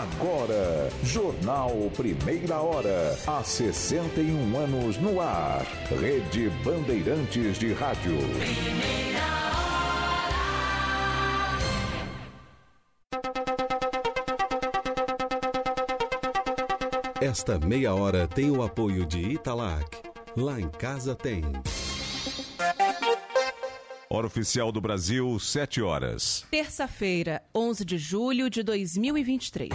Agora, Jornal Primeira Hora, há 61 anos no ar. Rede Bandeirantes de Rádio. Esta meia hora tem o apoio de Italac. Lá em casa tem. Hora oficial do Brasil, 7 horas. Terça-feira, 11 de julho de 2023.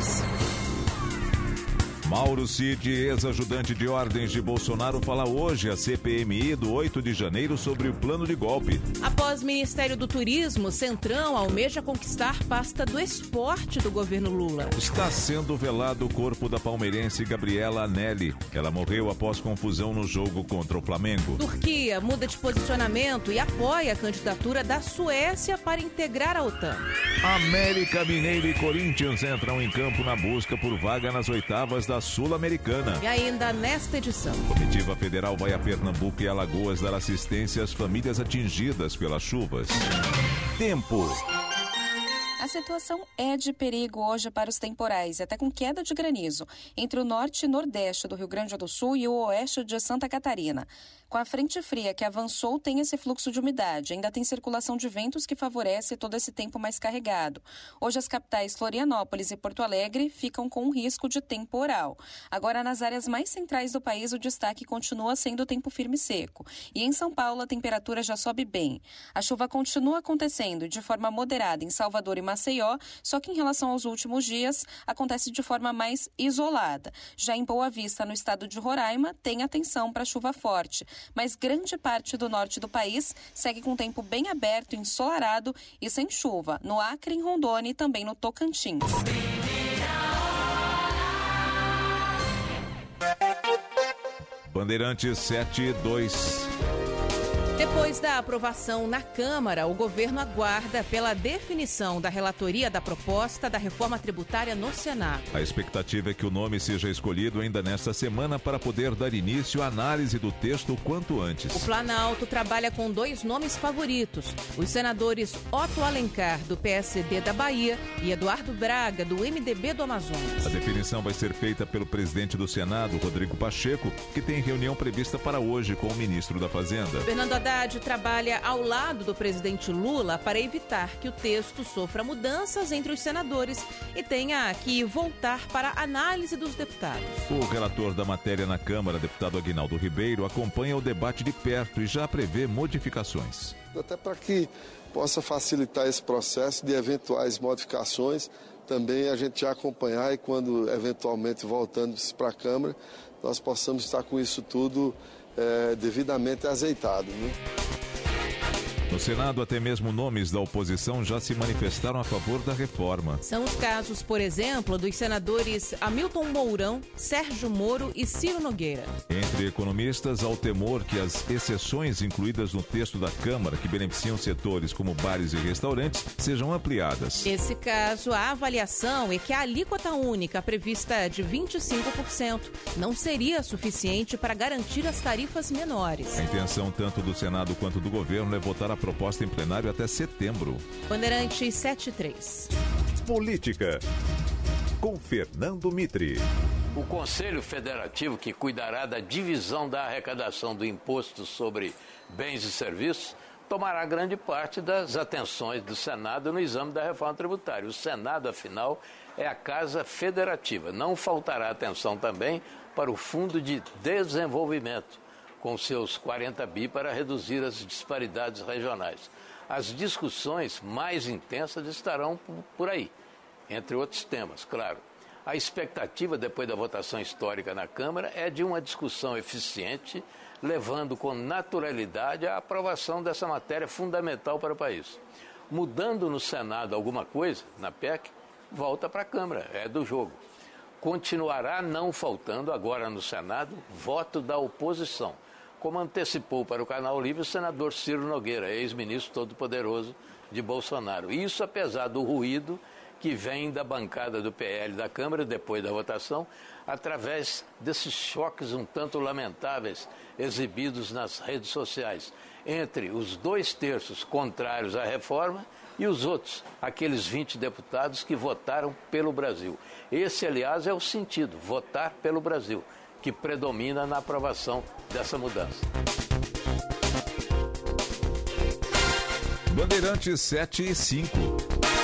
Mauro Cid, ex-ajudante de ordens de Bolsonaro, fala hoje à CPMI do 8 de janeiro sobre o plano de golpe. Após Ministério do Turismo, Centrão almeja conquistar pasta do esporte do governo Lula. Está sendo velado o corpo da palmeirense Gabriela Anelli. Ela morreu após confusão no jogo contra o Flamengo. Turquia muda de posicionamento e apoia a candidatura da Suécia para integrar a OTAN. América Mineiro e Corinthians entram em campo na busca por vaga nas oitavas da Sul-Americana. E ainda nesta edição. Comitiva Federal vai a Pernambuco e Alagoas dar assistência às famílias atingidas pelas chuvas. Tempo. A situação é de perigo hoje para os temporais, até com queda de granizo, entre o norte e nordeste do Rio Grande do Sul e o oeste de Santa Catarina. Com a frente fria que avançou, tem esse fluxo de umidade. Ainda tem circulação de ventos que favorece todo esse tempo mais carregado. Hoje, as capitais Florianópolis e Porto Alegre ficam com um risco de temporal. Agora, nas áreas mais centrais do país, o destaque continua sendo tempo firme e seco. E em São Paulo, a temperatura já sobe bem. A chuva continua acontecendo de forma moderada em Salvador e Maceió, só que em relação aos últimos dias, acontece de forma mais isolada. Já em Boa Vista, no estado de Roraima, tem atenção para chuva forte mas grande parte do norte do país segue com tempo bem aberto, ensolarado e sem chuva, no Acre, em Rondônia e também no Tocantins. Bandeirantes 72. Depois da aprovação na Câmara, o governo aguarda pela definição da relatoria da proposta da reforma tributária no Senado. A expectativa é que o nome seja escolhido ainda nesta semana para poder dar início à análise do texto o quanto antes. O Planalto trabalha com dois nomes favoritos: os senadores Otto Alencar, do PSD da Bahia, e Eduardo Braga, do MDB do Amazonas. A definição vai ser feita pelo presidente do Senado, Rodrigo Pacheco, que tem reunião prevista para hoje com o ministro da Fazenda. Fernando Haddad trabalha ao lado do presidente Lula para evitar que o texto sofra mudanças entre os senadores e tenha que voltar para a análise dos deputados. O relator da matéria na Câmara, deputado Aguinaldo Ribeiro, acompanha o debate de perto e já prevê modificações. Até para que possa facilitar esse processo de eventuais modificações, também a gente já acompanhar e quando eventualmente voltando para a Câmara, nós possamos estar com isso tudo é, devidamente azeitado. Né? No Senado, até mesmo nomes da oposição já se manifestaram a favor da reforma. São os casos, por exemplo, dos senadores Hamilton Mourão, Sérgio Moro e Ciro Nogueira. Entre economistas, há o temor que as exceções incluídas no texto da Câmara, que beneficiam setores como bares e restaurantes, sejam ampliadas. Nesse caso, a avaliação é que a alíquota única prevista de 25% não seria suficiente para garantir as tarifas menores. A intenção tanto do Senado quanto do governo é votar a proposta em plenário até setembro. Bandeirantes 73. Política. Com Fernando Mitre. O Conselho Federativo, que cuidará da divisão da arrecadação do imposto sobre bens e serviços, tomará grande parte das atenções do Senado no exame da reforma tributária. O Senado, afinal, é a casa federativa. Não faltará atenção também para o Fundo de Desenvolvimento, com seus 40 bi para reduzir as disparidades regionais. As discussões mais intensas estarão por aí, entre outros temas, claro. A expectativa, depois da votação histórica na Câmara, é de uma discussão eficiente, levando com naturalidade a aprovação dessa matéria fundamental para o país. Mudando no Senado alguma coisa, na PEC, volta para a Câmara, é do jogo. Continuará não faltando, agora no Senado, voto da oposição, como antecipou para o Canal Livre o senador Ciro Nogueira, ex-ministro todo-poderoso de Bolsonaro. Isso apesar do ruído que vem da bancada do PL da Câmara depois da votação, através desses choques um tanto lamentáveis exibidos nas redes sociais entre os dois terços contrários à reforma e os outros, aqueles 20 deputados que votaram pelo Brasil. Esse, aliás, é o sentido, votar pelo Brasil, que predomina na aprovação dessa mudança. Bandeirantes 7 e 5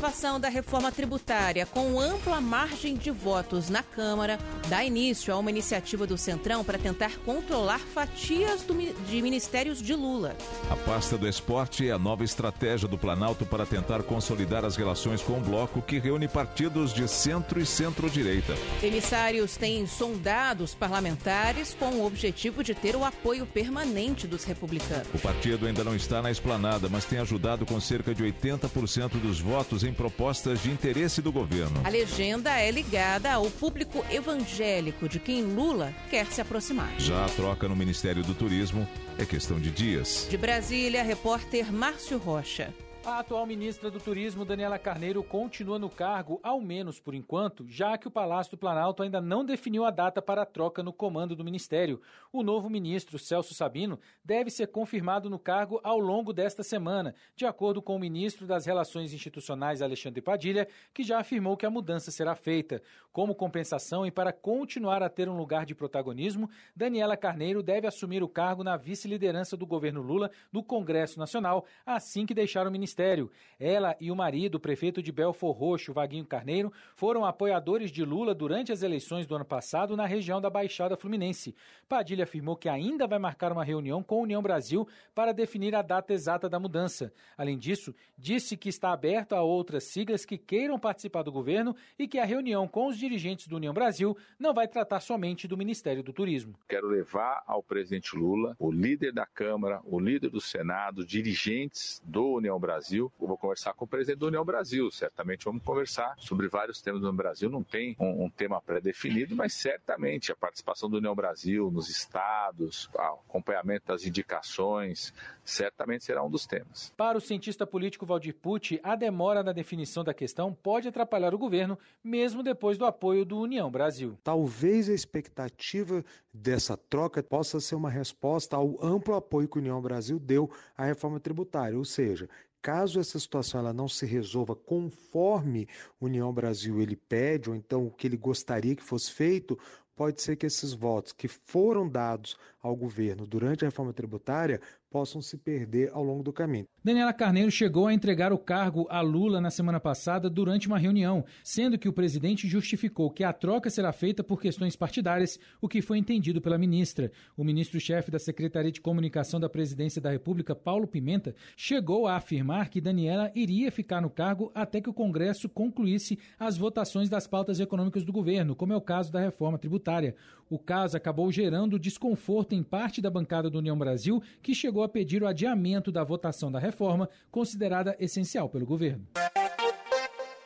aprovação da reforma tributária com ampla margem de votos na Câmara dá início a uma iniciativa do Centrão para tentar controlar fatias do, de ministérios de Lula. A pasta do esporte é a nova estratégia do Planalto para tentar consolidar as relações com o bloco que reúne partidos de centro e centro-direita. Emissários têm sondado os parlamentares com o objetivo de ter o apoio permanente dos republicanos. O partido ainda não está na esplanada, mas tem ajudado com cerca de 80% dos votos em propostas de interesse do governo. A legenda é ligada ao público evangélico de quem Lula quer se aproximar. Já a troca no Ministério do Turismo é questão de dias. De Brasília, repórter Márcio Rocha. A atual ministra do Turismo, Daniela Carneiro, continua no cargo, ao menos por enquanto, já que o Palácio do Planalto ainda não definiu a data para a troca no comando do ministério. O novo ministro, Celso Sabino, deve ser confirmado no cargo ao longo desta semana, de acordo com o ministro das Relações Institucionais, Alexandre Padilha, que já afirmou que a mudança será feita. Como compensação e para continuar a ter um lugar de protagonismo, Daniela Carneiro deve assumir o cargo na vice-liderança do governo Lula do Congresso Nacional, assim que deixar o ministério ministério. Ela e o marido, o prefeito de Belfor Roxo, Vaguinho Carneiro, foram apoiadores de Lula durante as eleições do ano passado na região da Baixada Fluminense. Padilha afirmou que ainda vai marcar uma reunião com a União Brasil para definir a data exata da mudança. Além disso, disse que está aberto a outras siglas que queiram participar do governo e que a reunião com os dirigentes do União Brasil não vai tratar somente do Ministério do Turismo. Quero levar ao presidente Lula, o líder da Câmara, o líder do Senado, dirigentes do União Brasil Brasil. Eu vou conversar com o presidente da União Brasil. Certamente vamos conversar sobre vários temas do Brasil. Não tem um, um tema pré-definido, mas certamente a participação da União Brasil nos estados, o acompanhamento das indicações, certamente será um dos temas. Para o cientista político Valdir Pucci, a demora na definição da questão pode atrapalhar o governo, mesmo depois do apoio do União Brasil. Talvez a expectativa dessa troca possa ser uma resposta ao amplo apoio que a União Brasil deu à reforma tributária, ou seja, Caso essa situação ela não se resolva conforme União Brasil ele pede, ou então o que ele gostaria que fosse feito, pode ser que esses votos que foram dados ao governo durante a reforma tributária possam se perder ao longo do caminho. Daniela Carneiro chegou a entregar o cargo a Lula na semana passada durante uma reunião, sendo que o presidente justificou que a troca será feita por questões partidárias, o que foi entendido pela ministra. O ministro-chefe da Secretaria de Comunicação da Presidência da República, Paulo Pimenta, chegou a afirmar que Daniela iria ficar no cargo até que o Congresso concluísse as votações das pautas econômicas do governo, como é o caso da reforma tributária. O caso acabou gerando desconforto em parte da bancada do União Brasil, que chegou chegou a pedir o adiamento da votação da reforma, considerada essencial pelo governo.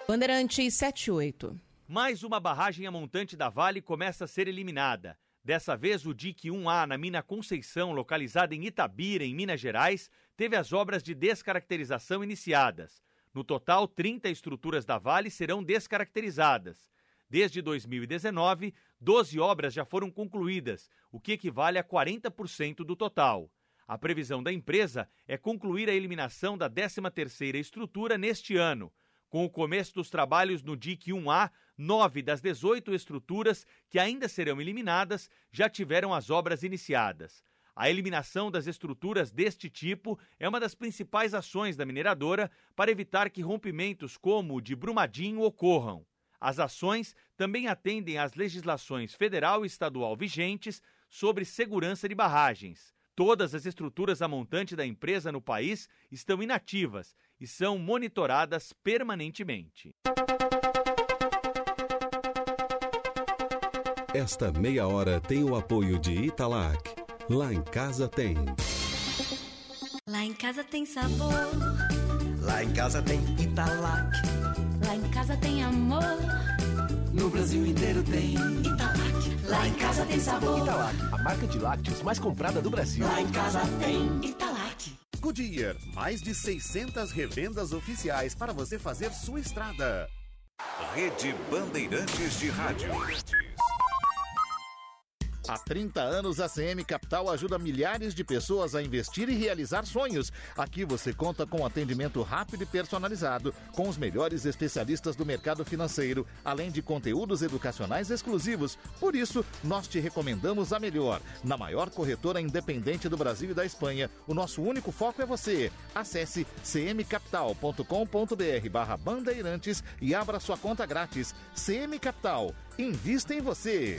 Bandeirantes 78. Mais uma barragem a montante da Vale começa a ser eliminada. Dessa vez, o DIC 1A na mina Conceição, localizada em Itabira, em Minas Gerais, teve as obras de descaracterização iniciadas. No total, 30 estruturas da Vale serão descaracterizadas. Desde 2019, 12 obras já foram concluídas, o que equivale a 40% do total. A previsão da empresa é concluir a eliminação da 13ª estrutura neste ano, com o começo dos trabalhos no DIC 1A Nove das 18 estruturas que ainda serão eliminadas já tiveram as obras iniciadas. A eliminação das estruturas deste tipo é uma das principais ações da mineradora para evitar que rompimentos como o de Brumadinho ocorram. As ações também atendem às legislações federal e estadual vigentes sobre segurança de barragens. Todas as estruturas a montante da empresa no país estão inativas e são monitoradas permanentemente. Esta meia hora tem o apoio de Italac. Lá em casa tem. Lá em casa tem sabor. Lá em casa tem Italac. Lá em casa tem amor. No Brasil inteiro tem Italac. Lá em casa tem sabor. Italac, a marca de lácteos mais comprada do Brasil. Lá em casa tem Italac. Goodyear, mais de 600 revendas oficiais para você fazer sua estrada. Rede Bandeirantes de Rádio. Há 30 anos, a CM Capital ajuda milhares de pessoas a investir e realizar sonhos. Aqui você conta com atendimento rápido e personalizado, com os melhores especialistas do mercado financeiro, além de conteúdos educacionais exclusivos. Por isso, nós te recomendamos a melhor. Na maior corretora independente do Brasil e da Espanha, o nosso único foco é você. Acesse cmcapital.com.br barra bandeirantes e abra sua conta grátis. CM Capital. Invista em você.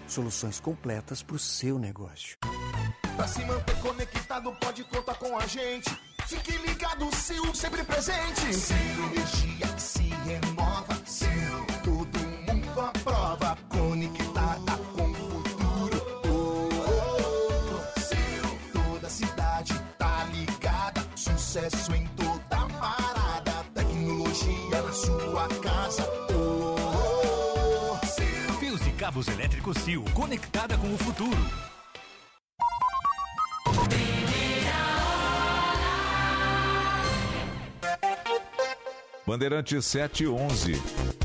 Soluções completas para o seu negócio. Pra se manter conectado, pode contar com a gente. Fique ligado, Sil, sempre presente. Sil, energia que se renova. Sil, todo mundo aprova. Cabos elétricos Sil, conectada com o futuro. Bandeirantes 711.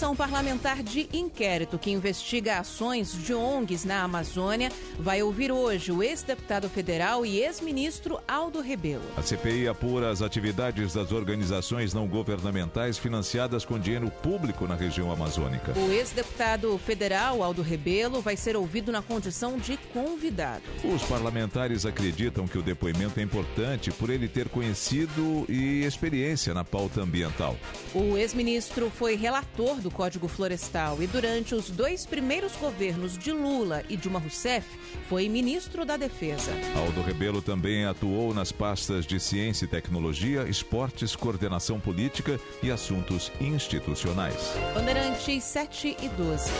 Comissão Parlamentar de Inquérito, que investiga ações de ONGs na Amazônia, vai ouvir hoje o ex-deputado federal e ex-ministro Aldo Rebelo. A CPI apura as atividades das organizações não governamentais financiadas com dinheiro público na região amazônica. O ex-deputado federal Aldo Rebelo vai ser ouvido na condição de convidado. Os parlamentares acreditam que o depoimento é importante por ele ter conhecido e experiência na pauta ambiental. O ex-ministro foi relator do Código Florestal e durante os dois primeiros governos de Lula e Dilma Rousseff foi ministro da Defesa. Aldo Rebelo também atuou nas pastas de Ciência e Tecnologia, Esportes, Coordenação Política e Assuntos Institucionais. Bandeirantes 7 e 12.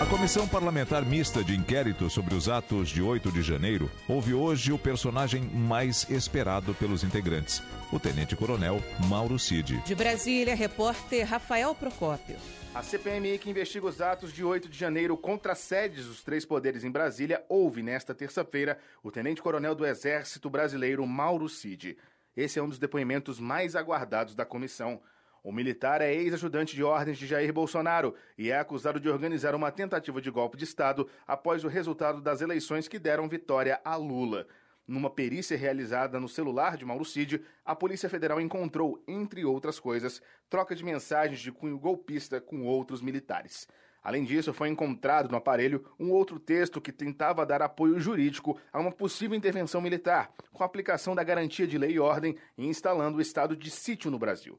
A Comissão Parlamentar Mista de Inquérito sobre os atos de 8 de janeiro ouve hoje o personagem mais esperado pelos integrantes, o Tenente Coronel Mauro Cid. De Brasília, repórter Rafael Procópio. A CPMI que investiga os atos de 8 de janeiro contra as sedes dos três poderes em Brasília ouve nesta terça-feira o Tenente-Coronel do Exército Brasileiro Mauro Cid. Esse é um dos depoimentos mais aguardados da comissão. O militar é ex-ajudante de ordens de Jair Bolsonaro e é acusado de organizar uma tentativa de golpe de Estado após o resultado das eleições que deram vitória a Lula. Numa perícia realizada no celular de Mauro Cid, a Polícia Federal encontrou, entre outras coisas, troca de mensagens de cunho golpista com outros militares. Além disso, foi encontrado no aparelho um outro texto que tentava dar apoio jurídico a uma possível intervenção militar, com a aplicação da garantia de lei e ordem e instalando o estado de sítio no Brasil.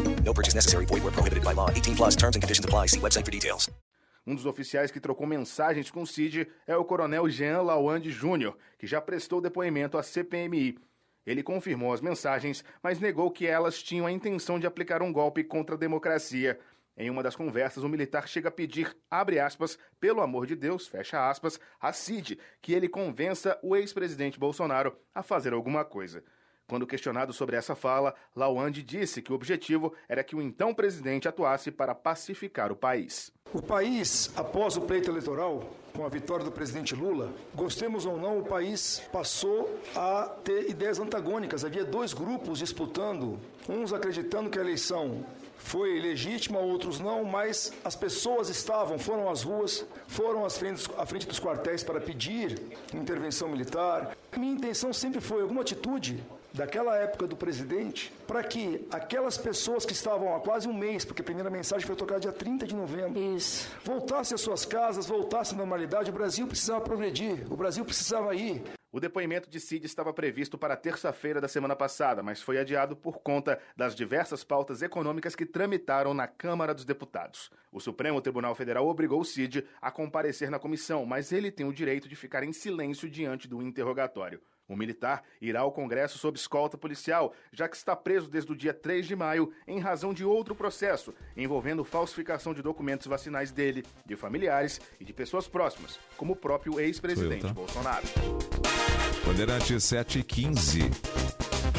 No purchase necessary. Void where prohibited by law. 18 plus terms and conditions apply. See website for details. Um dos oficiais que trocou mensagens com o Cid é o coronel Jean Lawande Júnior, que já prestou depoimento à CPMI. Ele confirmou as mensagens, mas negou que elas tinham a intenção de aplicar um golpe contra a democracia. Em uma das conversas, o militar chega a pedir, abre aspas, pelo amor de Deus, fecha aspas, a Cid, que ele convença o ex-presidente Bolsonaro a fazer alguma coisa. Quando questionado sobre essa fala, Lawande disse que o objetivo era que o então presidente atuasse para pacificar o país. O país, após o pleito eleitoral, com a vitória do presidente Lula, gostemos ou não, o país passou a ter ideias antagônicas. Havia dois grupos disputando, uns acreditando que a eleição foi legítima, outros não, mas as pessoas estavam, foram às ruas, foram às frentes, à frente dos quartéis para pedir intervenção militar. Minha intenção sempre foi alguma atitude daquela época do presidente para que aquelas pessoas que estavam há quase um mês, porque a primeira mensagem foi tocada dia 30 de novembro, Isso. voltassem às suas casas, voltassem à normalidade. O Brasil precisava progredir, o Brasil precisava ir. O depoimento de Cid estava previsto para terça-feira da semana passada, mas foi adiado por conta das diversas pautas econômicas que tramitaram na Câmara dos Deputados. O Supremo Tribunal Federal obrigou Cid a comparecer na comissão, mas ele tem o direito de ficar em silêncio diante do interrogatório. O militar irá ao Congresso sob escolta policial, já que está preso desde o dia 3 de maio em razão de outro processo envolvendo falsificação de documentos vacinais dele, de familiares e de pessoas próximas, como o próprio ex-presidente tá? Bolsonaro. Bandeirantes 715.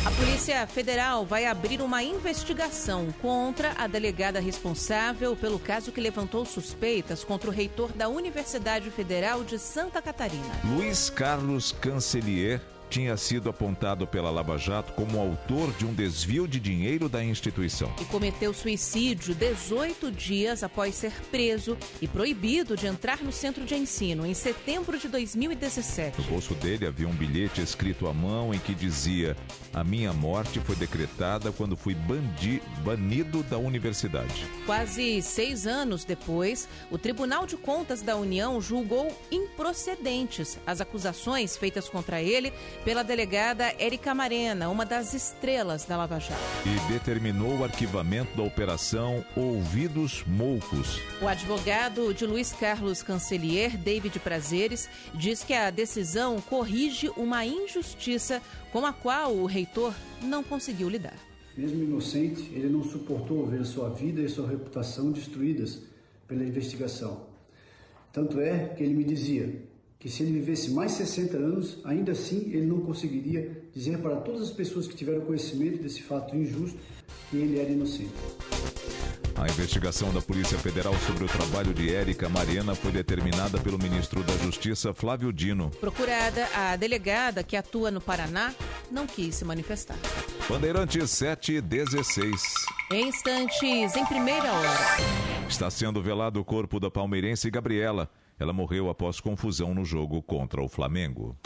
A Polícia Federal vai abrir uma investigação contra a delegada responsável pelo caso que levantou suspeitas contra o reitor da Universidade Federal de Santa Catarina. Luiz Carlos Cancelier tinha sido apontado pela Lava Jato como autor de um desvio de dinheiro da instituição. E cometeu suicídio 18 dias após ser preso e proibido de entrar no centro de ensino em setembro de 2017. No bolso dele havia um bilhete escrito à mão em que dizia: A minha morte foi decretada quando fui bandi banido da universidade. Quase seis anos depois, o Tribunal de Contas da União julgou improcedentes as acusações feitas contra ele pela delegada Érica Marena, uma das estrelas da Lava Jato. E determinou o arquivamento da operação Ouvidos Moucos. O advogado de Luiz Carlos Cancelier, David Prazeres, diz que a decisão corrige uma injustiça com a qual o reitor não conseguiu lidar. Mesmo inocente, ele não suportou ver sua vida e sua reputação destruídas pela investigação. Tanto é que ele me dizia: que se ele vivesse mais 60 anos, ainda assim ele não conseguiria dizer para todas as pessoas que tiveram conhecimento desse fato injusto que ele era inocente. A investigação da Polícia Federal sobre o trabalho de Érica Mariana foi determinada pelo ministro da Justiça, Flávio Dino. Procurada, a delegada que atua no Paraná não quis se manifestar. Bandeirantes 716. Em instantes, em primeira hora. Está sendo velado o corpo da palmeirense Gabriela. Ela morreu após confusão no jogo contra o Flamengo.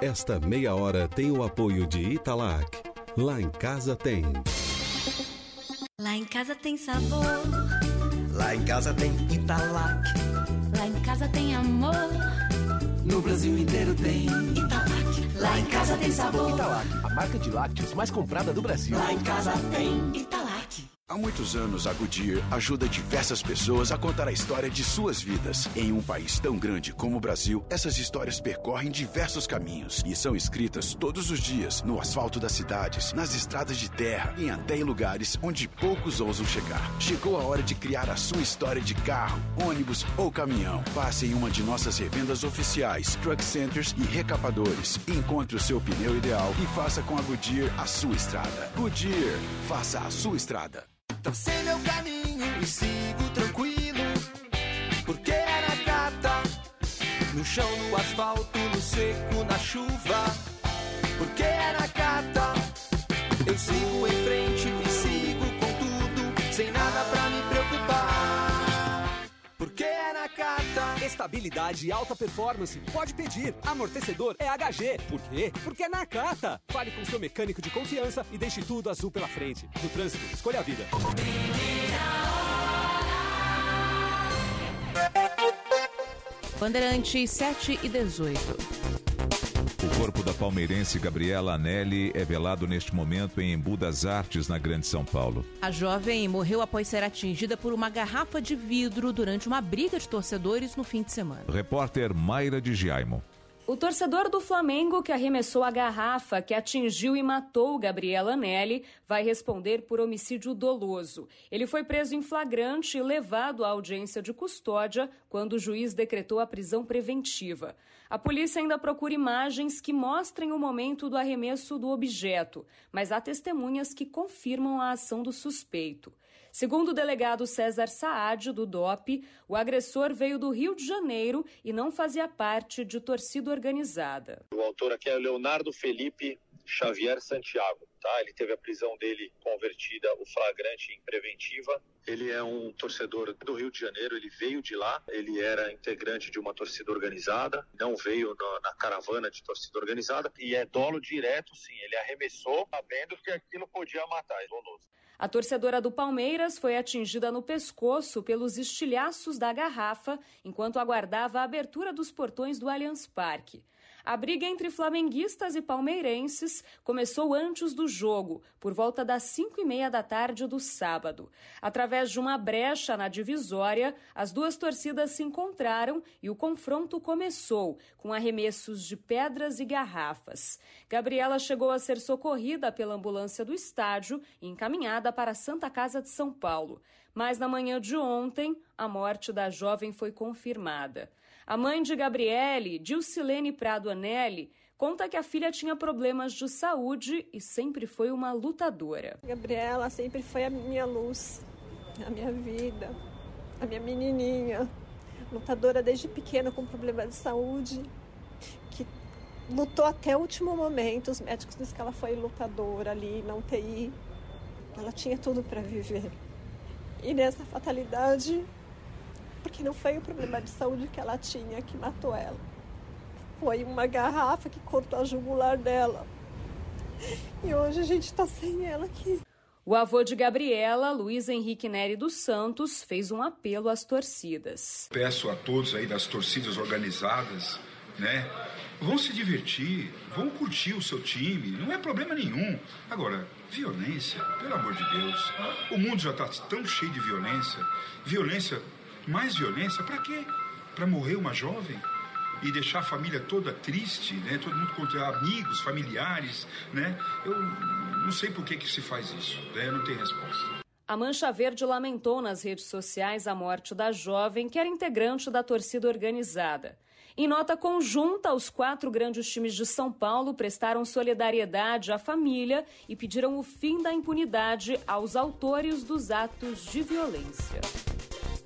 Esta meia hora tem o apoio de Italac. Lá em casa tem. Lá em casa tem sabor. Lá em casa tem Italac. Lá em casa tem amor. No Brasil inteiro tem Italac. Lá em casa tem sabor. Italac, a marca de lácteos mais comprada do Brasil. Lá em casa tem Italac. Há muitos anos, a Goodyear ajuda diversas pessoas a contar a história de suas vidas. Em um país tão grande como o Brasil, essas histórias percorrem diversos caminhos e são escritas todos os dias no asfalto das cidades, nas estradas de terra e até em lugares onde poucos ousam chegar. Chegou a hora de criar a sua história de carro, ônibus ou caminhão. Passe em uma de nossas revendas oficiais, truck centers e recapadores. Encontre o seu pneu ideal e faça com a Goodyear a sua estrada. Goodyear, faça a sua estrada. Tracei meu caminho e sigo tranquilo, porque é na cata, no chão, no asfalto, no seco, na chuva, porque é na cata, eu sigo em frente Estabilidade e alta performance. Pode pedir. Amortecedor é HG. Por quê? Porque é na Cata. Fale com seu mecânico de confiança e deixe tudo azul pela frente. No trânsito, escolha a vida. Bandeirantes 7 e 18. O corpo da palmeirense Gabriela Anelli é velado neste momento em Embu das Artes, na Grande São Paulo. A jovem morreu após ser atingida por uma garrafa de vidro durante uma briga de torcedores no fim de semana. Repórter Mayra de Giaimo. O torcedor do Flamengo que arremessou a garrafa que atingiu e matou Gabriela Anelli vai responder por homicídio doloso. Ele foi preso em flagrante e levado à audiência de custódia quando o juiz decretou a prisão preventiva. A polícia ainda procura imagens que mostrem o momento do arremesso do objeto, mas há testemunhas que confirmam a ação do suspeito. Segundo o delegado César Saad, do DOP, o agressor veio do Rio de Janeiro e não fazia parte de torcida organizada. O autor aqui é Leonardo Felipe Xavier Santiago. Tá? Ele teve a prisão dele convertida, o flagrante em preventiva. Ele é um torcedor do Rio de Janeiro, ele veio de lá, ele era integrante de uma torcida organizada, não veio na, na caravana de torcida organizada e é dolo direto, sim. Ele arremessou sabendo que aquilo podia matar, é. A torcedora do Palmeiras foi atingida no pescoço pelos estilhaços da garrafa enquanto aguardava a abertura dos portões do Allianz Parque. A briga entre flamenguistas e palmeirenses começou antes do jogo, por volta das 5 e meia da tarde do sábado. Através de uma brecha na divisória, as duas torcidas se encontraram e o confronto começou, com arremessos de pedras e garrafas. Gabriela chegou a ser socorrida pela ambulância do estádio e encaminhada para a Santa Casa de São Paulo. Mas na manhã de ontem, a morte da jovem foi confirmada. A mãe de Gabriele, Dilcilene Prado Anelli, conta que a filha tinha problemas de saúde e sempre foi uma lutadora. Gabriela sempre foi a minha luz, a minha vida, a minha menininha, lutadora desde pequena com problemas de saúde, que lutou até o último momento. Os médicos disseram que ela foi lutadora ali na UTI. Ela tinha tudo para viver. E nessa fatalidade, porque não foi o problema de saúde que ela tinha que matou ela. Foi uma garrafa que cortou a jugular dela. E hoje a gente está sem ela aqui. O avô de Gabriela, Luiz Henrique Neri dos Santos, fez um apelo às torcidas. Peço a todos aí das torcidas organizadas, né? Vão se divertir, vão curtir o seu time, não é problema nenhum. Agora, violência, pelo amor de Deus. O mundo já está tão cheio de violência. Violência mais violência, para quê? Para morrer uma jovem? E deixar a família toda triste, né? Todo mundo contra amigos, familiares, né? Eu não sei por que, que se faz isso, né? Não tenho resposta. A Mancha Verde lamentou nas redes sociais a morte da jovem, que era integrante da torcida organizada. Em nota conjunta, os quatro grandes times de São Paulo prestaram solidariedade à família e pediram o fim da impunidade aos autores dos atos de violência.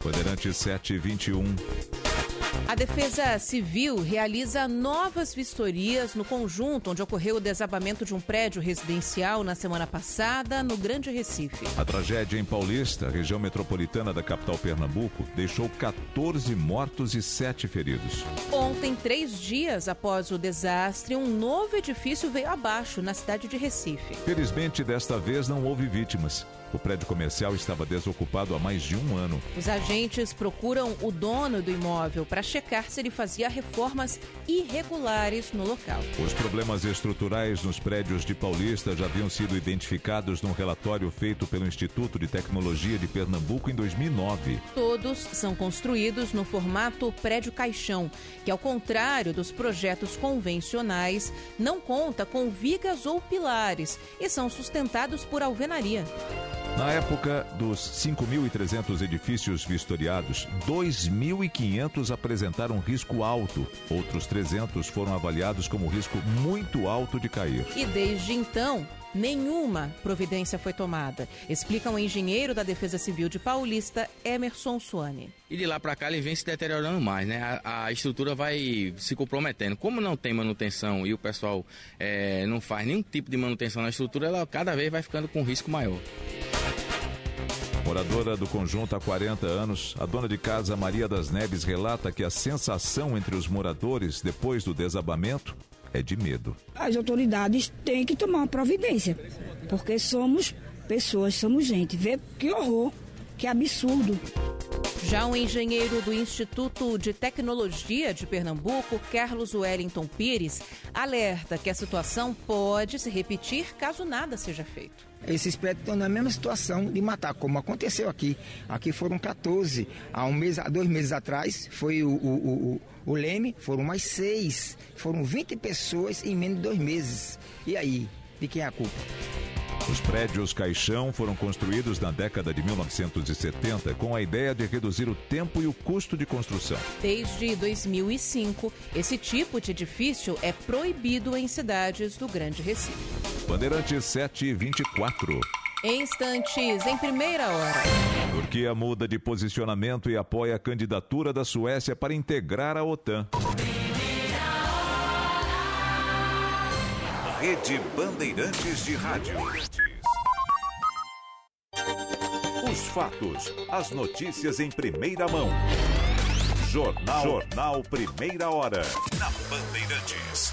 Bandeirante 721. A Defesa Civil realiza novas vistorias no conjunto onde ocorreu o desabamento de um prédio residencial na semana passada, no Grande Recife. A tragédia em Paulista, região metropolitana da capital Pernambuco, deixou 14 mortos e 7 feridos. Ontem, três dias após o desastre, um novo edifício veio abaixo na cidade de Recife. Felizmente, desta vez não houve vítimas. O prédio comercial estava desocupado há mais de um ano. Os agentes procuram o dono do imóvel para checar se ele fazia reformas irregulares no local. Os problemas estruturais nos prédios de Paulista já haviam sido identificados num relatório feito pelo Instituto de Tecnologia de Pernambuco em 2009. Todos são construídos no formato prédio caixão, que, ao contrário dos projetos convencionais, não conta com vigas ou pilares e são sustentados por alvenaria. Na época dos 5.300 edifícios vistoriados, 2.500 apresentaram risco alto, outros 300 foram avaliados como risco muito alto de cair. E desde então, nenhuma providência foi tomada, explica o engenheiro da Defesa Civil de Paulista, Emerson Suane. E de lá para cá ele vem se deteriorando mais, né? A, a, estrutura vai se comprometendo. Como não tem manutenção e o pessoal é, não faz nenhum tipo de manutenção na estrutura, ela cada vez vai ficando com risco maior. Moradora do conjunto há 40 anos, a dona de casa Maria das Neves relata que a sensação entre os moradores depois do desabamento é de medo. As autoridades têm que tomar uma providência, porque somos pessoas, somos gente. Vê que horror que absurdo. Já o engenheiro do Instituto de Tecnologia de Pernambuco, Carlos Wellington Pires, alerta que a situação pode se repetir caso nada seja feito. Esses prédios estão na mesma situação de matar, como aconteceu aqui. Aqui foram 14. Há, um mês, há dois meses atrás foi o, o, o, o Leme, foram mais seis. Foram 20 pessoas em menos de dois meses. E aí, de quem é a culpa? Os prédios caixão foram construídos na década de 1970 com a ideia de reduzir o tempo e o custo de construção. Desde 2005, esse tipo de edifício é proibido em cidades do Grande Recife. Bandeirantes 724. Em instantes, em primeira hora. Turquia muda de posicionamento e apoia a candidatura da Suécia para integrar a OTAN. Rede Bandeirantes de Rádio. Os fatos, as notícias em primeira mão. Jornal, Jornal Primeira Hora. Na Bandeirantes.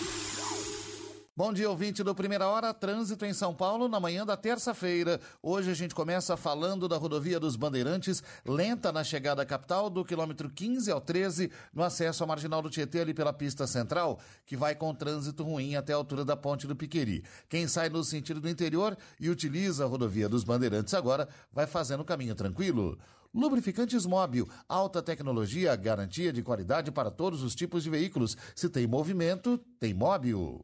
Bom dia, ouvinte do Primeira Hora, trânsito em São Paulo na manhã da terça-feira. Hoje a gente começa falando da rodovia dos Bandeirantes, lenta na chegada à capital, do quilômetro 15 ao 13, no acesso à marginal do Tietê, ali pela pista central, que vai com trânsito ruim até a altura da ponte do Piqueri. Quem sai no sentido do interior e utiliza a rodovia dos Bandeirantes agora, vai fazendo o caminho tranquilo. Lubrificantes Móbil, alta tecnologia, garantia de qualidade para todos os tipos de veículos. Se tem movimento, tem móvel.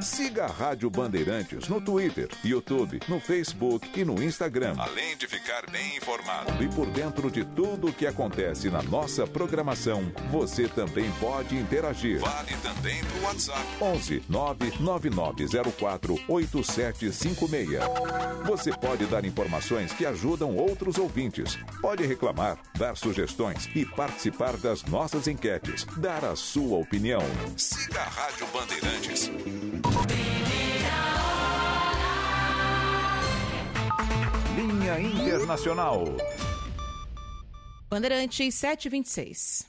Siga a Rádio Bandeirantes no Twitter, YouTube, no Facebook e no Instagram. Além de ficar bem informado e por dentro de tudo o que acontece na nossa programação, você também pode interagir. Vale também pro WhatsApp. 11 99904 8756. Você pode dar informações que ajudam outros ouvintes. Pode reclamar, dar sugestões e participar das nossas enquetes. Dar a sua opinião. Siga a Rádio Bandeirantes. Linha Internacional. Bandeirantes 726.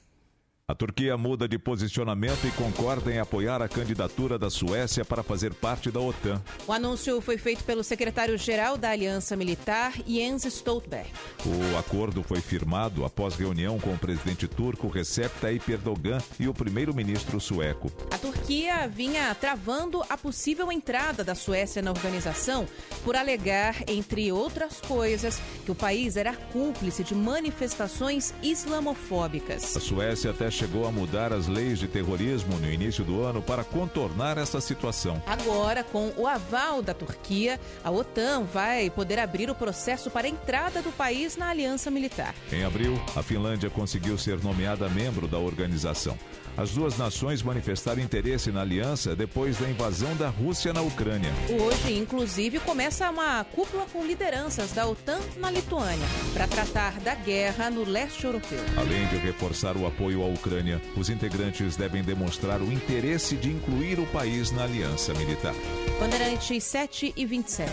A Turquia muda de posicionamento e concorda em apoiar a candidatura da Suécia para fazer parte da OTAN. O anúncio foi feito pelo secretário-geral da Aliança Militar, Jens Stoltenberg. O acordo foi firmado após reunião com o presidente turco Recep Tayyip Erdogan e o primeiro-ministro sueco. A Turquia vinha travando a possível entrada da Suécia na organização por alegar, entre outras coisas, que o país era cúmplice de manifestações islamofóbicas. A Suécia até chegou a mudar as leis de terrorismo no início do ano para contornar essa situação. Agora, com o aval da Turquia, a OTAN vai poder abrir o processo para a entrada do país na aliança militar. Em abril, a Finlândia conseguiu ser nomeada membro da organização. As duas nações manifestaram interesse na aliança depois da invasão da Rússia na Ucrânia. Hoje, inclusive, começa uma cúpula com lideranças da OTAN na Lituânia para tratar da guerra no leste europeu. Além de reforçar o apoio à Ucrânia, os integrantes devem demonstrar o interesse de incluir o país na aliança militar. Bandeirantes 7 e 27.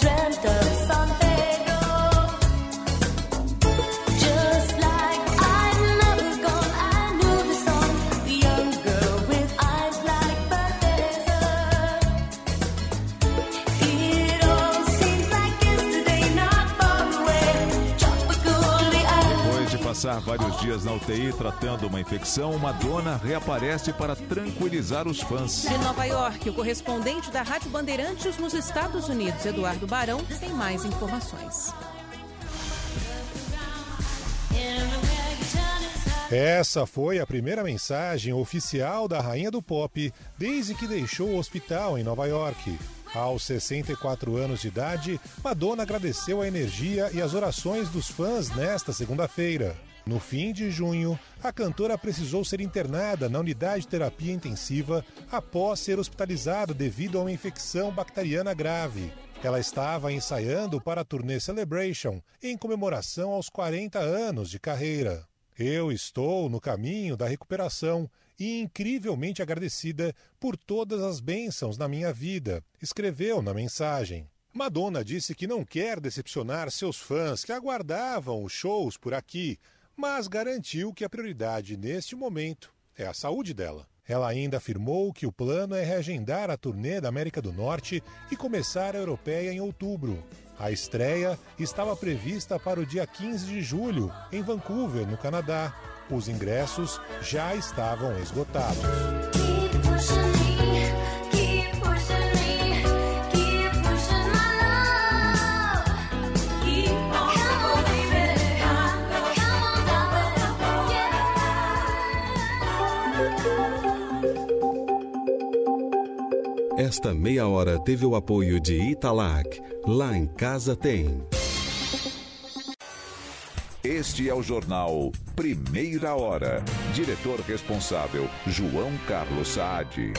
Depois vários dias na UTI tratando uma infecção, uma dona reaparece para tranquilizar os fãs. De Nova York, o correspondente da Rádio Bandeirantes nos Estados Unidos, Eduardo Barão, tem mais informações. Essa foi a primeira mensagem oficial da rainha do pop desde que deixou o hospital em Nova York. Aos 64 anos de idade, Madonna agradeceu a energia e as orações dos fãs nesta segunda-feira. No fim de junho, a cantora precisou ser internada na unidade de terapia intensiva após ser hospitalizada devido a uma infecção bacteriana grave. Ela estava ensaiando para a turnê Celebration em comemoração aos 40 anos de carreira. Eu estou no caminho da recuperação e incrivelmente agradecida por todas as bênçãos na minha vida, escreveu na mensagem. Madonna disse que não quer decepcionar seus fãs que aguardavam os shows por aqui, mas garantiu que a prioridade neste momento é a saúde dela. Ela ainda afirmou que o plano é reagendar a turnê da América do Norte e começar a europeia em outubro. A estreia estava prevista para o dia 15 de julho, em Vancouver, no Canadá. Os ingressos já estavam esgotados. Esta meia hora teve o apoio de Italac. Lá em casa tem. Este é o jornal Primeira Hora. Diretor responsável, João Carlos Saad.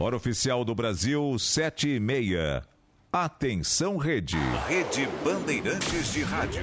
Hora oficial do Brasil, sete e meia. Atenção, rede. Rede Bandeirantes de Rádio.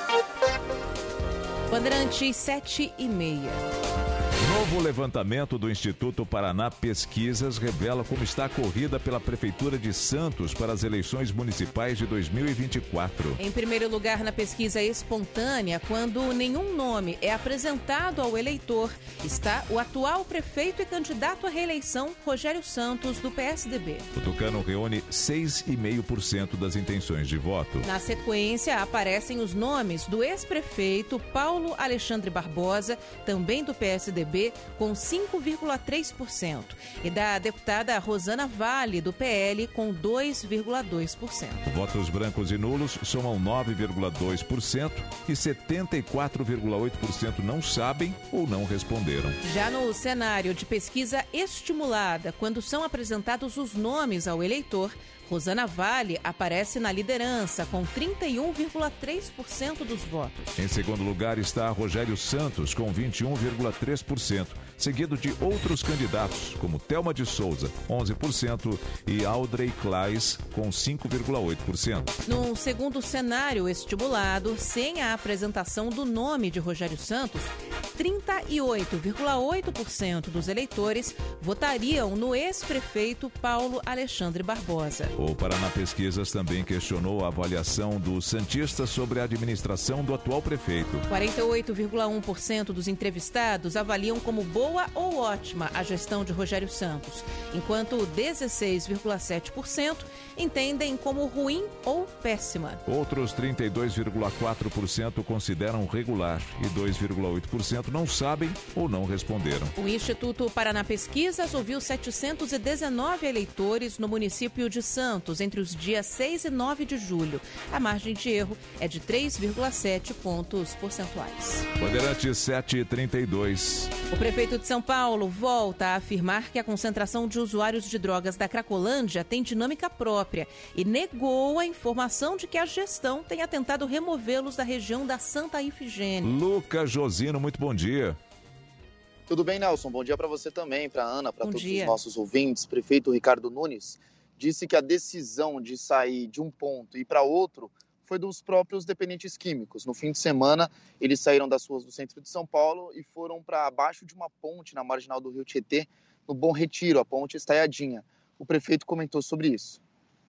Bandeirantes 7 e meia. Novo levantamento do Instituto Paraná Pesquisas revela como está a corrida pela Prefeitura de Santos para as eleições municipais de 2024. Em primeiro lugar na pesquisa espontânea, quando nenhum nome é apresentado ao eleitor, está o atual prefeito e candidato à reeleição, Rogério Santos, do PSDB. O Tucano reúne 6,5% das intenções de voto. Na sequência, aparecem os nomes do ex-prefeito Paulo Alexandre Barbosa, também do PSDB, com 5,3%, e da deputada Rosana Vale, do PL, com 2,2%. Votos brancos e nulos somam 9,2% e 74,8% não sabem ou não responderam. Já no cenário de pesquisa estimulada, quando são apresentados os nomes ao eleitor, Rosana Vale aparece na liderança, com 31,3% dos votos. Em segundo lugar está Rogério Santos, com 21,3%, seguido de outros candidatos, como Telma de Souza, 11%, e Audrey Claes, com 5,8%. No segundo cenário estimulado, sem a apresentação do nome de Rogério Santos, 38,8% dos eleitores votariam no ex-prefeito Paulo Alexandre Barbosa. O Paraná Pesquisas também questionou a avaliação dos Santistas sobre a administração do atual prefeito. 48,1% dos entrevistados avaliam como boa ou ótima a gestão de Rogério Santos, enquanto 16,7% entendem como ruim ou péssima. Outros 32,4% consideram regular e 2,8% não sabem ou não responderam. O Instituto Paraná Pesquisas ouviu 719 eleitores no município de Santos entre os dias 6 e 9 de julho. A margem de erro é de 3,7 pontos percentuais. Bandeirante 732. O prefeito de São Paulo volta a afirmar que a concentração de usuários de drogas da Cracolândia tem dinâmica própria e negou a informação de que a gestão tenha tentado removê-los da região da Santa Ifigênia. Lucas Josino, muito bom dia. Tudo bem, Nelson? Bom dia para você também, para Ana, para todos dia. os nossos ouvintes. Prefeito Ricardo Nunes disse que a decisão de sair de um ponto e ir para outro foi dos próprios dependentes químicos. No fim de semana, eles saíram das ruas do centro de São Paulo e foram para abaixo de uma ponte na marginal do Rio Tietê, no Bom Retiro, a ponte Estaiadinha. O prefeito comentou sobre isso.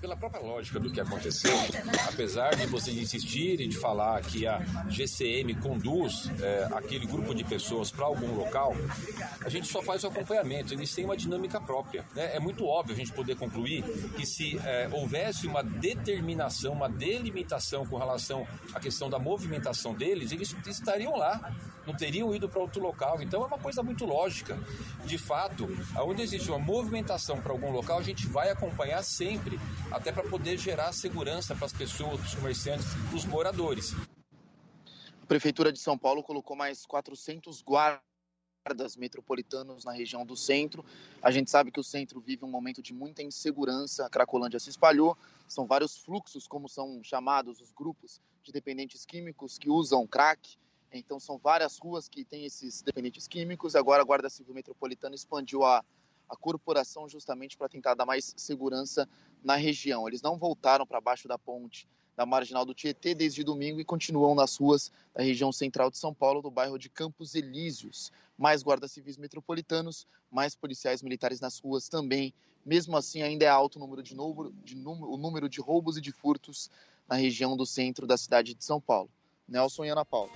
Pela própria lógica do que aconteceu, apesar de vocês insistirem de falar que a GCM conduz é, aquele grupo de pessoas para algum local, a gente só faz o acompanhamento, eles têm uma dinâmica própria. Né? É muito óbvio a gente poder concluir que se é, houvesse uma determinação, uma delimitação com relação à questão da movimentação deles, eles estariam lá não teriam ido para outro local. Então é uma coisa muito lógica. De fato, onde existe uma movimentação para algum local, a gente vai acompanhar sempre, até para poder gerar segurança para as pessoas, para os comerciantes, para os moradores. A Prefeitura de São Paulo colocou mais 400 guardas metropolitanos na região do centro. A gente sabe que o centro vive um momento de muita insegurança, a Cracolândia se espalhou, são vários fluxos, como são chamados os grupos de dependentes químicos que usam crack, então são várias ruas que têm esses dependentes químicos. Agora a Guarda Civil Metropolitana expandiu a, a corporação justamente para tentar dar mais segurança na região. Eles não voltaram para baixo da ponte da Marginal do Tietê desde domingo e continuam nas ruas da região central de São Paulo, do bairro de Campos Elíseos. Mais guardas civis metropolitanos, mais policiais militares nas ruas também. Mesmo assim, ainda é alto o número de, número, de, o número de roubos e de furtos na região do centro da cidade de São Paulo. Nelson e Ana Paula.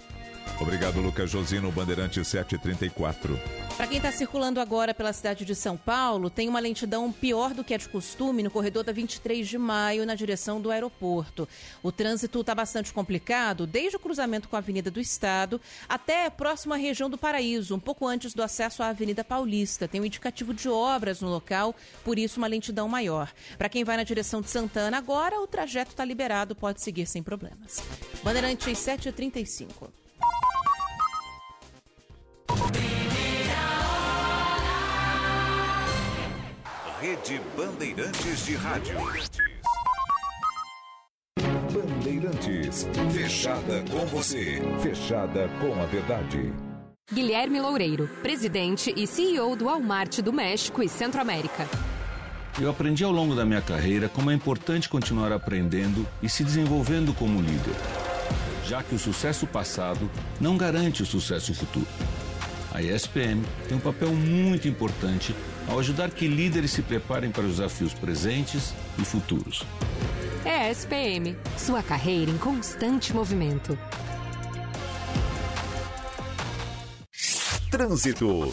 Obrigado, Lucas Josino, Bandeirante 734. Para quem está circulando agora pela cidade de São Paulo, tem uma lentidão pior do que é de costume no corredor da 23 de maio, na direção do aeroporto. O trânsito está bastante complicado, desde o cruzamento com a Avenida do Estado até a próxima região do Paraíso, um pouco antes do acesso à Avenida Paulista. Tem um indicativo de obras no local, por isso uma lentidão maior. Para quem vai na direção de Santana agora, o trajeto está liberado, pode seguir sem problemas. Bandeirante 7 Rede Bandeirantes de Rádio. Bandeirantes. Fechada com você. Fechada com a verdade. Guilherme Loureiro, presidente e CEO do Walmart do México e Centro-América. Eu aprendi ao longo da minha carreira como é importante continuar aprendendo e se desenvolvendo como líder já que o sucesso passado não garante o sucesso futuro. A ESPM tem um papel muito importante ao ajudar que líderes se preparem para os desafios presentes e futuros. ESPM, sua carreira em constante movimento. Trânsito.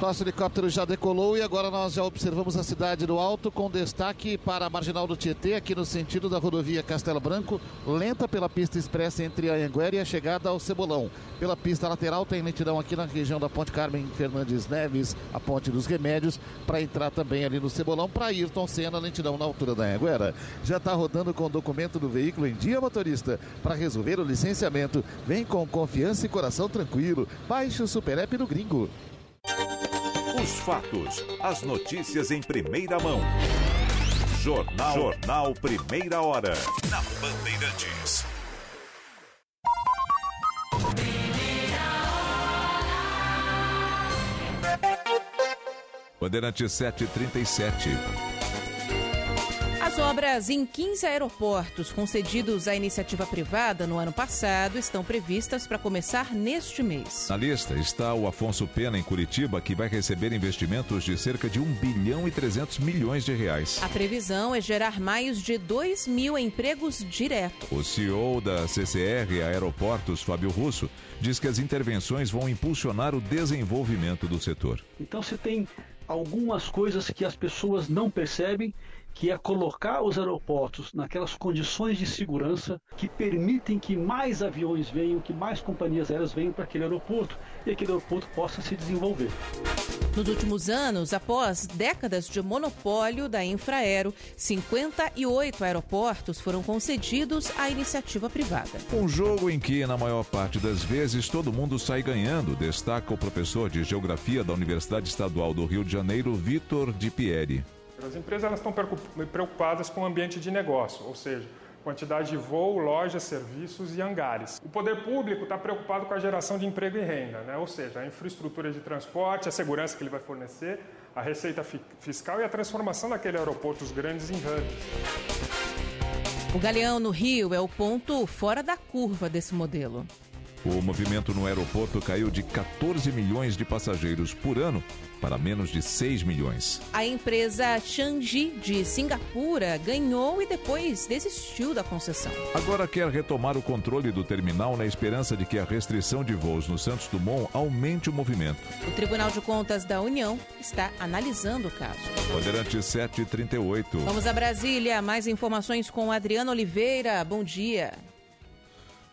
Nosso helicóptero já decolou e agora nós já observamos a cidade do alto com destaque para a marginal do Tietê, aqui no sentido da rodovia Castelo Branco, lenta pela pista expressa entre a Anguera e a chegada ao Cebolão. Pela pista lateral tem lentidão aqui na região da Ponte Carmen Fernandes Neves, a Ponte dos Remédios, para entrar também ali no Cebolão, para Ayrton Senna, lentidão na altura da Anguera. Já está rodando com o documento do veículo em dia, motorista. Para resolver o licenciamento, vem com confiança e coração tranquilo. Baixe o Super App do Gringo. Os fatos, as notícias em primeira mão. Jornal, Jornal Primeira Hora. Na Bandeirantes. Bandeirante 737. As obras em 15 aeroportos concedidos à iniciativa privada no ano passado estão previstas para começar neste mês. Na lista está o Afonso Pena, em Curitiba, que vai receber investimentos de cerca de 1 bilhão e 300 milhões de reais. A previsão é gerar mais de 2 mil empregos diretos. O CEO da CCR Aeroportos, Fábio Russo, diz que as intervenções vão impulsionar o desenvolvimento do setor. Então você tem algumas coisas que as pessoas não percebem que é colocar os aeroportos naquelas condições de segurança que permitem que mais aviões venham, que mais companhias aéreas venham para aquele aeroporto e aquele aeroporto possa se desenvolver. Nos últimos anos, após décadas de monopólio da Infraero, 58 aeroportos foram concedidos à iniciativa privada. Um jogo em que, na maior parte das vezes, todo mundo sai ganhando, destaca o professor de Geografia da Universidade Estadual do Rio de Janeiro, Vitor Di Pieri. As empresas elas estão preocupadas com o ambiente de negócio, ou seja, quantidade de voo, lojas, serviços e hangares. O poder público está preocupado com a geração de emprego e renda, né? ou seja, a infraestrutura de transporte, a segurança que ele vai fornecer, a receita fiscal e a transformação daquele aeroporto os grandes em hubs. O Galeão no Rio é o ponto fora da curva desse modelo. O movimento no aeroporto caiu de 14 milhões de passageiros por ano para menos de 6 milhões. A empresa Changi de Singapura ganhou e depois desistiu da concessão. Agora quer retomar o controle do terminal na esperança de que a restrição de voos no Santos Dumont aumente o movimento. O Tribunal de Contas da União está analisando o caso. Bandeirante 738. Vamos a Brasília. Mais informações com Adriano Oliveira. Bom dia.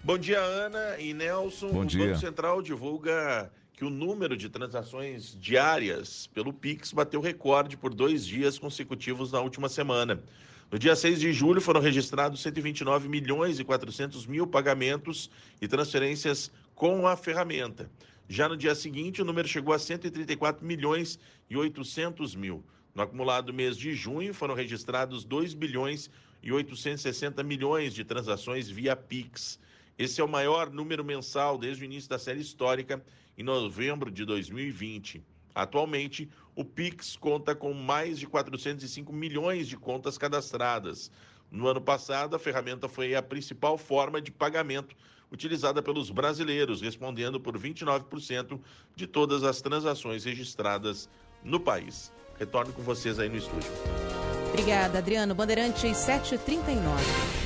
Bom dia, Ana e Nelson. Bom o dia. Banco Central divulga que o número de transações diárias pelo Pix bateu recorde por dois dias consecutivos na última semana. No dia 6 de julho foram registrados 129 milhões e 400 mil pagamentos e transferências com a ferramenta. Já no dia seguinte, o número chegou a 134 milhões e 800 mil. No acumulado mês de junho, foram registrados 2 bilhões e 860 milhões de transações via Pix. Esse é o maior número mensal desde o início da série histórica, em novembro de 2020. Atualmente, o Pix conta com mais de 405 milhões de contas cadastradas. No ano passado, a ferramenta foi a principal forma de pagamento utilizada pelos brasileiros, respondendo por 29% de todas as transações registradas no país. Retorno com vocês aí no estúdio. Obrigada, Adriano. Bandeirantes 739.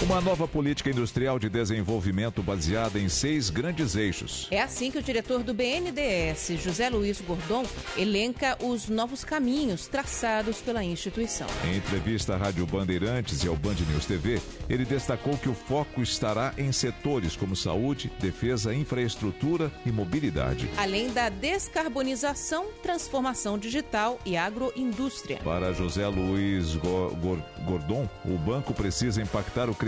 Uma nova política industrial de desenvolvimento baseada em seis grandes eixos. É assim que o diretor do BNDES, José Luiz Gordon, elenca os novos caminhos traçados pela instituição. Em entrevista à Rádio Bandeirantes e ao Band News TV, ele destacou que o foco estará em setores como saúde, defesa, infraestrutura e mobilidade. Além da descarbonização, transformação digital e agroindústria. Para José Luiz Go Go Gordon, o banco precisa impactar o crescimento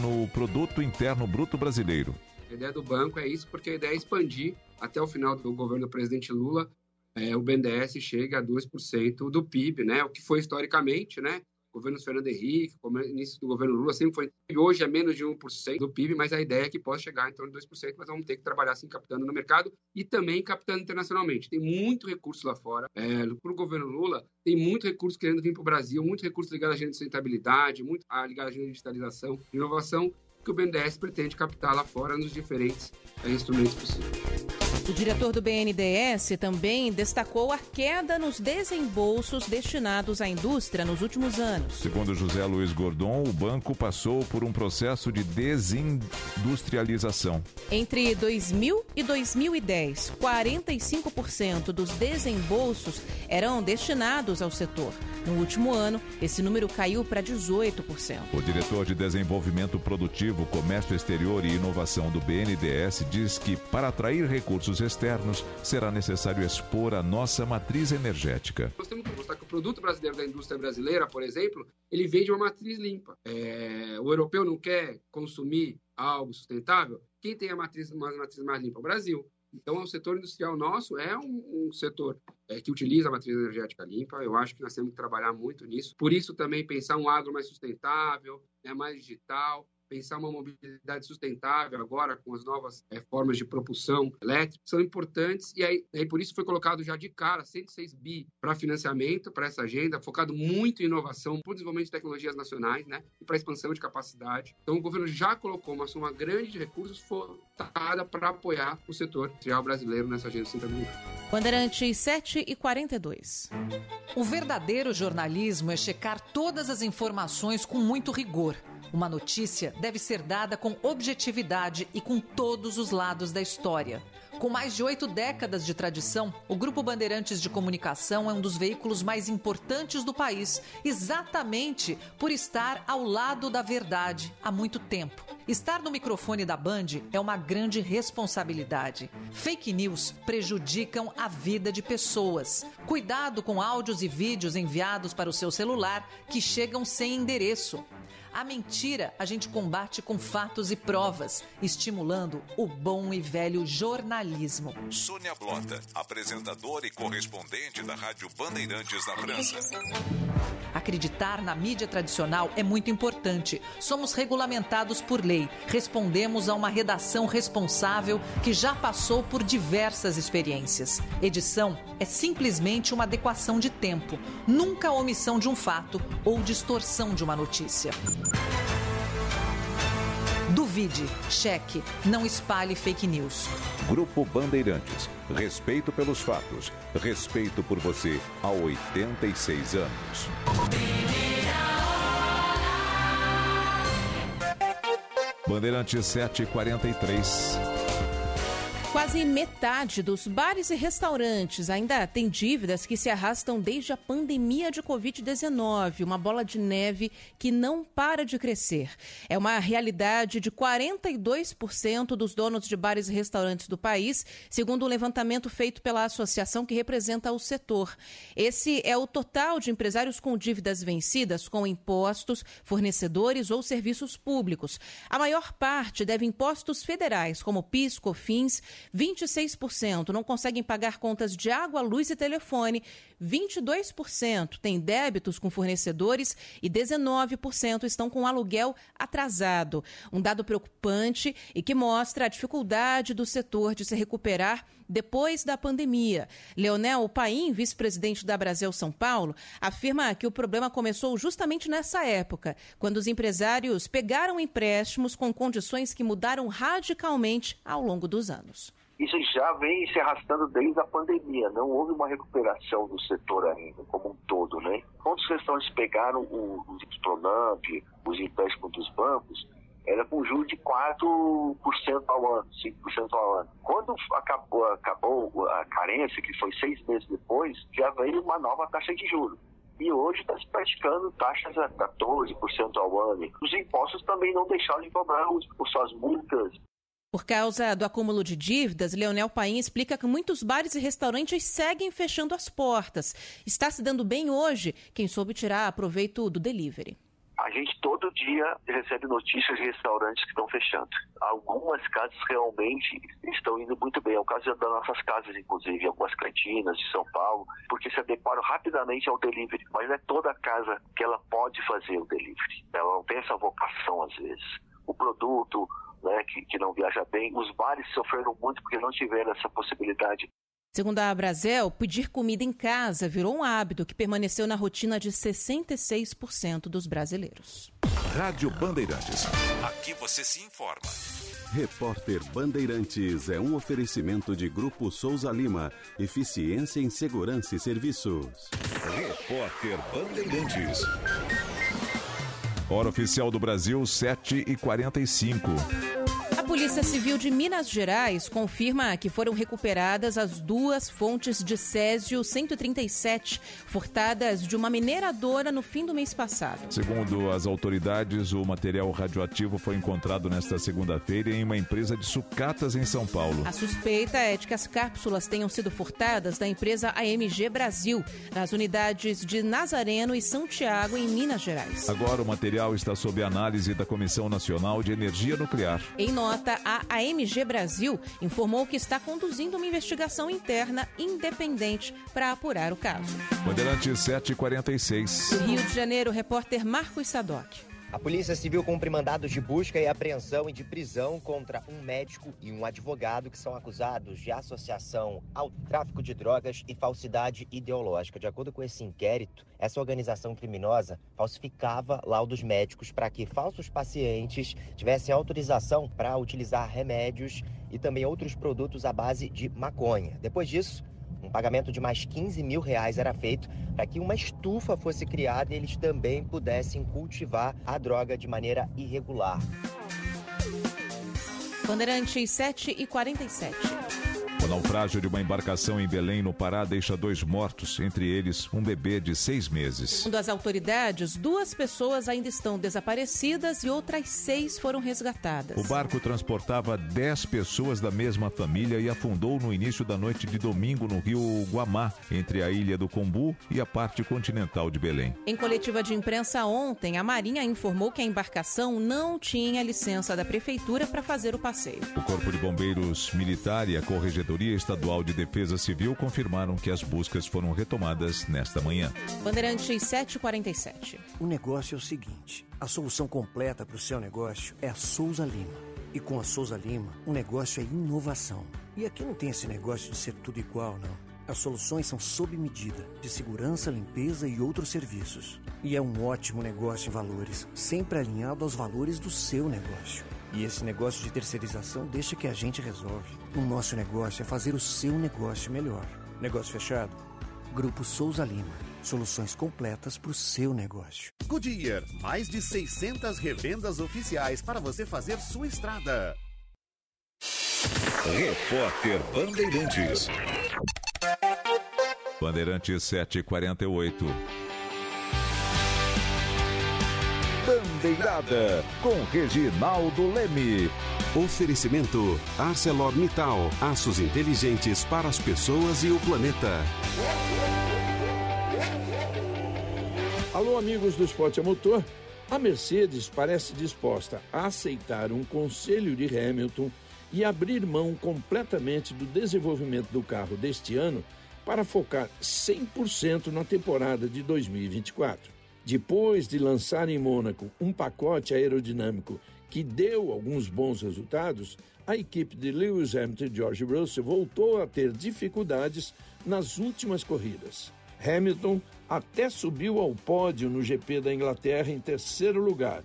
no produto interno bruto brasileiro. A ideia do banco é isso, porque a ideia é expandir até o final do governo do presidente Lula. É, o BNDES chega a 2% do PIB, né? O que foi historicamente, né? Governo Fernando Henrique, início do governo Lula, sempre foi. Hoje é menos de 1% do PIB, mas a ideia é que possa chegar em torno de 2%, mas vamos ter que trabalhar assim, captando no mercado e também captando internacionalmente. Tem muito recurso lá fora. É, para o governo Lula, tem muito recurso querendo vir para o Brasil, muito recurso ligado à agenda de sustentabilidade, muito ligado à agenda de digitalização, inovação, que o BNDES pretende captar lá fora nos diferentes é, instrumentos possíveis. O diretor do BNDES também destacou a queda nos desembolsos destinados à indústria nos últimos anos. Segundo José Luiz Gordon, o banco passou por um processo de desindustrialização. Entre 2000 e 2010, 45% dos desembolsos eram destinados ao setor. No último ano, esse número caiu para 18%. O diretor de Desenvolvimento Produtivo, Comércio Exterior e Inovação do BNDES diz que, para atrair recursos externos, será necessário expor a nossa matriz energética. Nós temos que mostrar que o produto brasileiro da indústria brasileira, por exemplo, ele vem de uma matriz limpa. É, o europeu não quer consumir algo sustentável? Quem tem a matriz, uma matriz mais limpa? O Brasil. Então, o setor industrial nosso é um, um setor é, que utiliza a matriz energética limpa. Eu acho que nós temos que trabalhar muito nisso. Por isso, também pensar um agro mais sustentável, né, mais digital, pensar uma mobilidade sustentável agora com as novas é, formas de propulsão elétrica são importantes e aí, aí, por isso foi colocado já de cara 106 bi para financiamento para essa agenda focado muito em inovação, para o desenvolvimento de tecnologias nacionais, né, e para expansão de capacidade. Então o governo já colocou uma soma grande de recursos focada para apoiar o setor industrial brasileiro nessa agenda de sustentabilidade. Bandeirantes 7 e 42. O verdadeiro jornalismo é checar todas as informações com muito rigor. Uma notícia deve ser dada com objetividade e com todos os lados da história. Com mais de oito décadas de tradição, o Grupo Bandeirantes de Comunicação é um dos veículos mais importantes do país, exatamente por estar ao lado da verdade há muito tempo. Estar no microfone da Band é uma grande responsabilidade. Fake news prejudicam a vida de pessoas. Cuidado com áudios e vídeos enviados para o seu celular que chegam sem endereço. A mentira a gente combate com fatos e provas, estimulando o bom e velho jornalismo. Sônia Blota, apresentadora e correspondente da Rádio Bandeirantes na França. Acreditar na mídia tradicional é muito importante. Somos regulamentados por lei. Respondemos a uma redação responsável que já passou por diversas experiências. Edição é simplesmente uma adequação de tempo, nunca a omissão de um fato ou distorção de uma notícia. Duvide, cheque, não espalhe fake news. Grupo Bandeirantes. Respeito pelos fatos. Respeito por você há 86 anos. Bandeirantes 743. Quase metade dos bares e restaurantes ainda tem dívidas que se arrastam desde a pandemia de Covid-19, uma bola de neve que não para de crescer. É uma realidade de 42% dos donos de bares e restaurantes do país, segundo um levantamento feito pela associação que representa o setor. Esse é o total de empresários com dívidas vencidas com impostos, fornecedores ou serviços públicos. A maior parte deve impostos federais, como PIS, COFINS 26% não conseguem pagar contas de água, luz e telefone, 22% têm débitos com fornecedores e 19% estão com aluguel atrasado. Um dado preocupante e que mostra a dificuldade do setor de se recuperar depois da pandemia. Leonel Paim, vice-presidente da Brasil São Paulo, afirma que o problema começou justamente nessa época, quando os empresários pegaram empréstimos com condições que mudaram radicalmente ao longo dos anos. Isso já vem se arrastando desde a pandemia. Não houve uma recuperação do setor ainda, como um todo, né? Quando os restaurantes pegaram os Pronamp, os empréstimos dos bancos, era com juros de 4% ao ano, 5% ao ano. Quando acabou, acabou a carência, que foi seis meses depois, já veio uma nova taxa de juros. E hoje está se praticando taxas a 14% ao ano. Os impostos também não deixaram de cobrar os, suas multas, por causa do acúmulo de dívidas, Leonel Paim explica que muitos bares e restaurantes seguem fechando as portas. Está se dando bem hoje quem soube tirar proveito do delivery. A gente todo dia recebe notícias de restaurantes que estão fechando. Algumas casas realmente estão indo muito bem. É o caso das nossas casas, inclusive, algumas cantinas de São Paulo, porque se adequaram rapidamente ao delivery. Mas não é toda casa que ela pode fazer o delivery. Ela não tem essa vocação, às vezes. O produto, né, que, que não viaja bem. Os bares sofreram muito porque não tiveram essa possibilidade. Segundo a Brasel, pedir comida em casa virou um hábito que permaneceu na rotina de 66% dos brasileiros. Rádio Bandeirantes. Aqui você se informa. Repórter Bandeirantes é um oferecimento de Grupo Souza Lima. Eficiência em Segurança e Serviços. Repórter Bandeirantes. Hora oficial do Brasil, 7 e 45 Polícia Civil de Minas Gerais confirma que foram recuperadas as duas fontes de Césio 137, furtadas de uma mineradora no fim do mês passado. Segundo as autoridades, o material radioativo foi encontrado nesta segunda-feira em uma empresa de sucatas em São Paulo. A suspeita é de que as cápsulas tenham sido furtadas da empresa AMG Brasil, nas unidades de Nazareno e São Tiago, em Minas Gerais. Agora o material está sob análise da Comissão Nacional de Energia Nuclear. Em nota, nota, a AMG Brasil informou que está conduzindo uma investigação interna independente para apurar o caso. Bandeirante 746. Do Rio de Janeiro, repórter Marcos Sadoc. A Polícia Civil cumpre mandados de busca e apreensão e de prisão contra um médico e um advogado que são acusados de associação ao tráfico de drogas e falsidade ideológica. De acordo com esse inquérito, essa organização criminosa falsificava laudos médicos para que falsos pacientes tivessem autorização para utilizar remédios e também outros produtos à base de maconha. Depois disso, um pagamento de mais 15 mil reais era feito para que uma estufa fosse criada e eles também pudessem cultivar a droga de maneira irregular. Bandeirantes 7 e 47. O naufrágio de uma embarcação em Belém, no Pará, deixa dois mortos, entre eles um bebê de seis meses. Segundo as autoridades, duas pessoas ainda estão desaparecidas e outras seis foram resgatadas. O barco transportava dez pessoas da mesma família e afundou no início da noite de domingo no rio Guamá, entre a ilha do Combu e a parte continental de Belém. Em coletiva de imprensa ontem, a Marinha informou que a embarcação não tinha licença da prefeitura para fazer o passeio. O Corpo de Bombeiros Militar e a Corregedoria Estadual de Defesa Civil confirmaram que as buscas foram retomadas nesta manhã. Bandeirantes 747. O negócio é o seguinte: a solução completa para o seu negócio é a Souza Lima. E com a Souza Lima, o negócio é inovação. E aqui não tem esse negócio de ser tudo igual, não. As soluções são sob medida, de segurança, limpeza e outros serviços. E é um ótimo negócio em valores, sempre alinhado aos valores do seu negócio. E esse negócio de terceirização deixa que a gente resolve. O nosso negócio é fazer o seu negócio melhor. Negócio fechado? Grupo Souza Lima. Soluções completas para o seu negócio. Goodyear, mais de 600 revendas oficiais para você fazer sua estrada. Repórter Bandeirantes. Bandeirantes 748. Bandeirada com Reginaldo Leme. Oferecimento ArcelorMittal. Aços inteligentes para as pessoas e o planeta. Alô, amigos do Esporte a Motor. A Mercedes parece disposta a aceitar um conselho de Hamilton e abrir mão completamente do desenvolvimento do carro deste ano para focar 100% na temporada de 2024. Depois de lançar em Mônaco um pacote aerodinâmico que deu alguns bons resultados, a equipe de Lewis Hamilton e George Russell voltou a ter dificuldades nas últimas corridas. Hamilton até subiu ao pódio no GP da Inglaterra em terceiro lugar,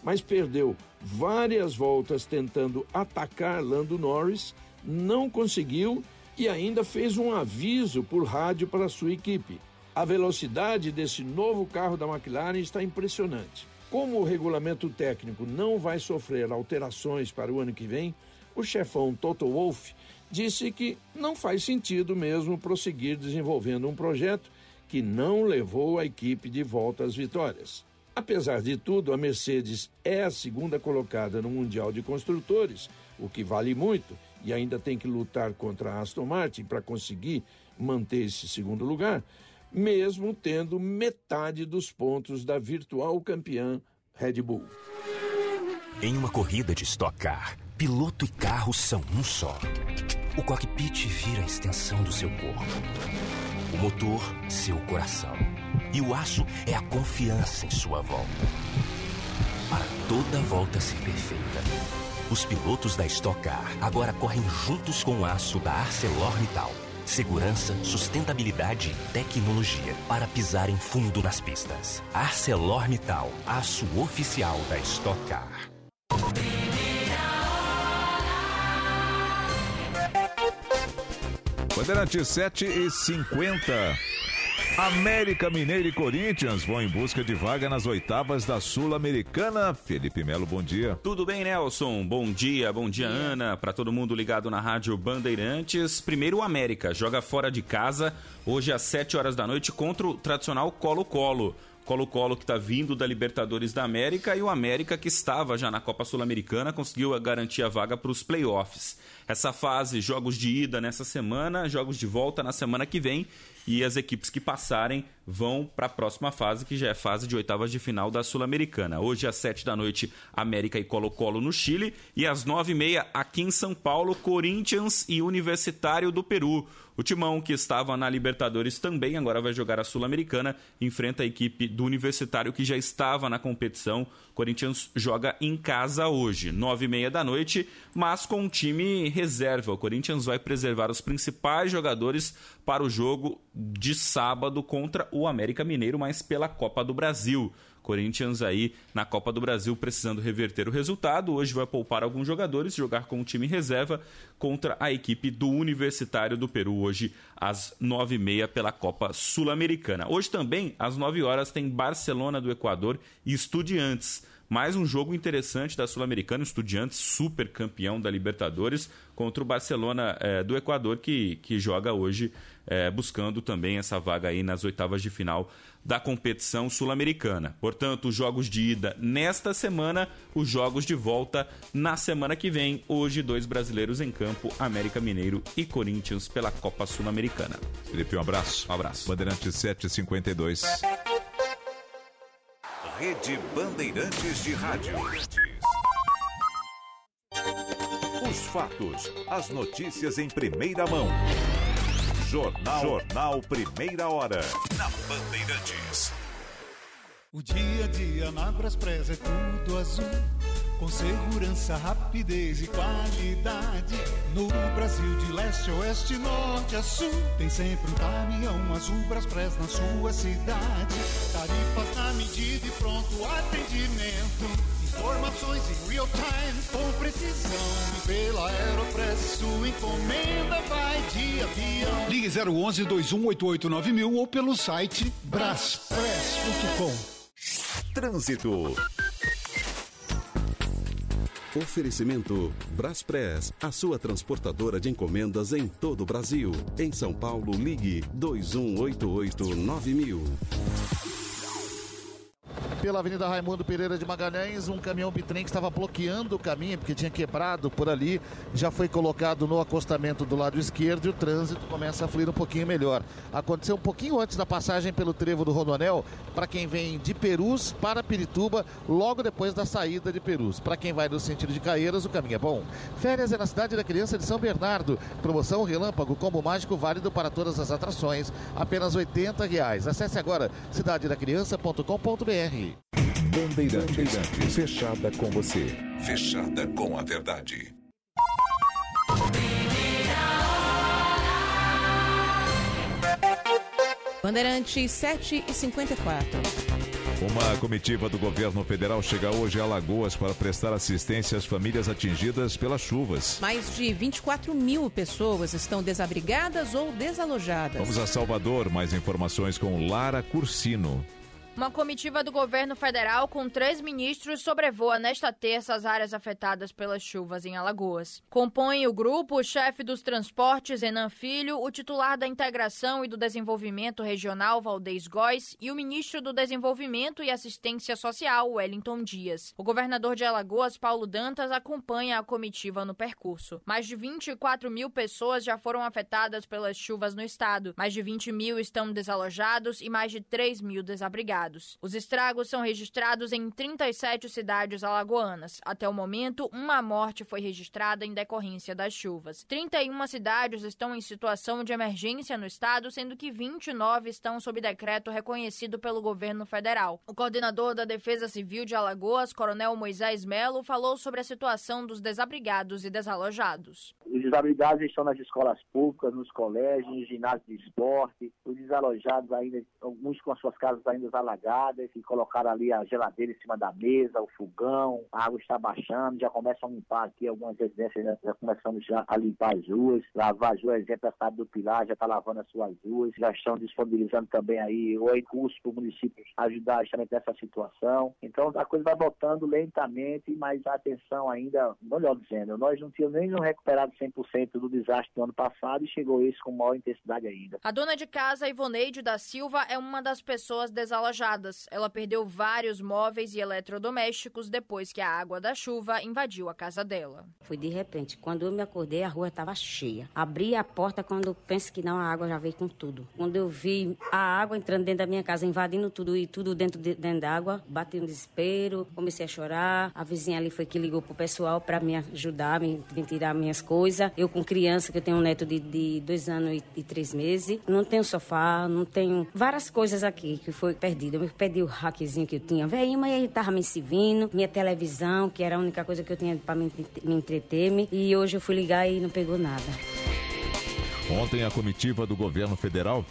mas perdeu várias voltas tentando atacar Lando Norris, não conseguiu e ainda fez um aviso por rádio para sua equipe. A velocidade desse novo carro da McLaren está impressionante. Como o regulamento técnico não vai sofrer alterações para o ano que vem, o chefão Toto Wolff disse que não faz sentido mesmo prosseguir desenvolvendo um projeto que não levou a equipe de volta às vitórias. Apesar de tudo, a Mercedes é a segunda colocada no Mundial de Construtores, o que vale muito, e ainda tem que lutar contra a Aston Martin para conseguir manter esse segundo lugar, mesmo tendo metade dos pontos da virtual campeã Red Bull. Em uma corrida de Stock Car, piloto e carro são um só. O cockpit vira a extensão do seu corpo. O motor, seu coração. E o aço é a confiança em sua volta. Para toda volta ser perfeita, os pilotos da Stock Car agora correm juntos com o aço da ArcelorMittal. Segurança, sustentabilidade e tecnologia para pisar em fundo nas pistas. ArcelorMittal, aço oficial da Stock Car. Bandeirante 7 e 50. América Mineiro e Corinthians vão em busca de vaga nas oitavas da Sul-Americana. Felipe Melo, bom dia. Tudo bem, Nelson? Bom dia, bom dia, Ana. Para todo mundo ligado na Rádio Bandeirantes. Primeiro, o América joga fora de casa hoje às 7 horas da noite contra o tradicional Colo-Colo. Colo-Colo que está vindo da Libertadores da América e o América que estava já na Copa Sul-Americana conseguiu garantir a vaga para os playoffs. Essa fase, jogos de ida nessa semana, jogos de volta na semana que vem e as equipes que passarem vão para a próxima fase, que já é fase de oitavas de final da Sul-Americana. Hoje, às sete da noite, América e Colo-Colo no Chile. E às nove e meia, aqui em São Paulo, Corinthians e Universitário do Peru. O Timão, que estava na Libertadores também, agora vai jogar a Sul-Americana, enfrenta a equipe do Universitário, que já estava na competição. Corinthians joga em casa hoje, nove e meia da noite, mas com um time reserva. O Corinthians vai preservar os principais jogadores para o jogo de sábado contra o América Mineiro, mas pela Copa do Brasil. Corinthians aí na Copa do Brasil precisando reverter o resultado. Hoje vai poupar alguns jogadores, jogar com o time reserva contra a equipe do Universitário do Peru, hoje às nove e meia pela Copa Sul-Americana. Hoje também, às nove horas, tem Barcelona do Equador e Estudiantes. Mais um jogo interessante da Sul-Americana, Estudiantes super campeão da Libertadores contra o Barcelona é, do Equador, que, que joga hoje é, buscando também essa vaga aí nas oitavas de final da competição sul-americana. Portanto, os jogos de ida nesta semana, os jogos de volta na semana que vem. Hoje, dois brasileiros em campo, América Mineiro e Corinthians pela Copa Sul-Americana. Felipe, um abraço. Um abraço. Bandeirante 752. Rede Bandeirantes de Rádio. Os fatos, as notícias em primeira mão. Jornal, Jornal Primeira Hora. Na Bandeirantes. O dia a dia na é tudo azul. Com segurança, rapidez e qualidade. No Brasil, de leste a oeste, norte a sul. Tem sempre um caminhão azul Braspress na sua cidade. Tarifas na medida e pronto atendimento. Informações em real time com precisão. Pela Aeropress sua encomenda vai de avião. Ligue 011 2188 mil ou pelo site braspress.com. Trânsito. Oferecimento Braspress, a sua transportadora de encomendas em todo o Brasil. Em São Paulo, ligue 2188-9000. Pela Avenida Raimundo Pereira de Magalhães, um caminhão bitrem que estava bloqueando o caminho, porque tinha quebrado por ali, já foi colocado no acostamento do lado esquerdo e o trânsito começa a fluir um pouquinho melhor. Aconteceu um pouquinho antes da passagem pelo trevo do Rodoanel, para quem vem de Perus para Pirituba, logo depois da saída de Perus. Para quem vai no sentido de Caeiras, o caminho é bom. Férias é na cidade da criança de São Bernardo. Promoção Relâmpago, combo mágico válido para todas as atrações. Apenas 80 reais. Acesse agora cidadedacriança.com.br. Bandeirantes. Bandeirantes. Fechada com você. Fechada com a verdade. Bandeirantes 7 e 54. Uma comitiva do governo federal chega hoje a Alagoas para prestar assistência às famílias atingidas pelas chuvas. Mais de 24 mil pessoas estão desabrigadas ou desalojadas. Vamos a Salvador, mais informações com Lara Cursino. Uma comitiva do governo federal com três ministros sobrevoa nesta terça as áreas afetadas pelas chuvas em Alagoas. Compõe o grupo o chefe dos transportes, Enan Filho, o titular da Integração e do Desenvolvimento Regional, Valdez Góes, e o ministro do Desenvolvimento e Assistência Social, Wellington Dias. O governador de Alagoas, Paulo Dantas, acompanha a comitiva no percurso. Mais de 24 mil pessoas já foram afetadas pelas chuvas no estado. Mais de 20 mil estão desalojados e mais de 3 mil desabrigados. Os estragos são registrados em 37 cidades alagoanas. Até o momento, uma morte foi registrada em decorrência das chuvas. 31 cidades estão em situação de emergência no estado, sendo que 29 estão sob decreto reconhecido pelo governo federal. O coordenador da Defesa Civil de Alagoas, Coronel Moisés Melo, falou sobre a situação dos desabrigados e desalojados. Os desabrigados estão nas escolas públicas, nos colégios, ginásios de esporte. Os desalojados ainda, alguns com as suas casas ainda alagadas, e colocaram ali a geladeira em cima da mesa, o fogão, a água está baixando, já começam a limpar aqui algumas residências, já, já começamos já a limpar as ruas, lavar as ruas, exemplo, a cidade do Pilar já está lavando as suas ruas, já estão disponibilizando também aí oito cursos para o município ajudar justamente nessa situação. Então a coisa vai voltando lentamente, mas atenção ainda, melhor dizendo, nós não tínhamos nem recuperado 100% do desastre do ano passado e chegou isso com maior intensidade ainda. A dona de casa, Ivoneide da Silva, é uma das pessoas desalojadas. Ela perdeu vários móveis e eletrodomésticos depois que a água da chuva invadiu a casa dela. Foi de repente. Quando eu me acordei, a rua estava cheia. Abri a porta quando penso que não, a água já veio com tudo. Quando eu vi a água entrando dentro da minha casa, invadindo tudo e tudo dentro, de, dentro da água, bati um desespero, comecei a chorar. A vizinha ali foi que ligou pro pessoal para me ajudar, me, me tirar minhas coisas. Eu com criança, que eu tenho um neto de, de dois anos e, e, três meses. Não tenho sofá, não tenho várias coisas aqui que foi perdida. Eu perdi o hackzinho que eu tinha, velho, mas ele tava me servindo, minha televisão, que era a única coisa que eu tinha para me, entreter. e hoje eu fui ligar e não pegou nada. Ontem a comitiva do governo federal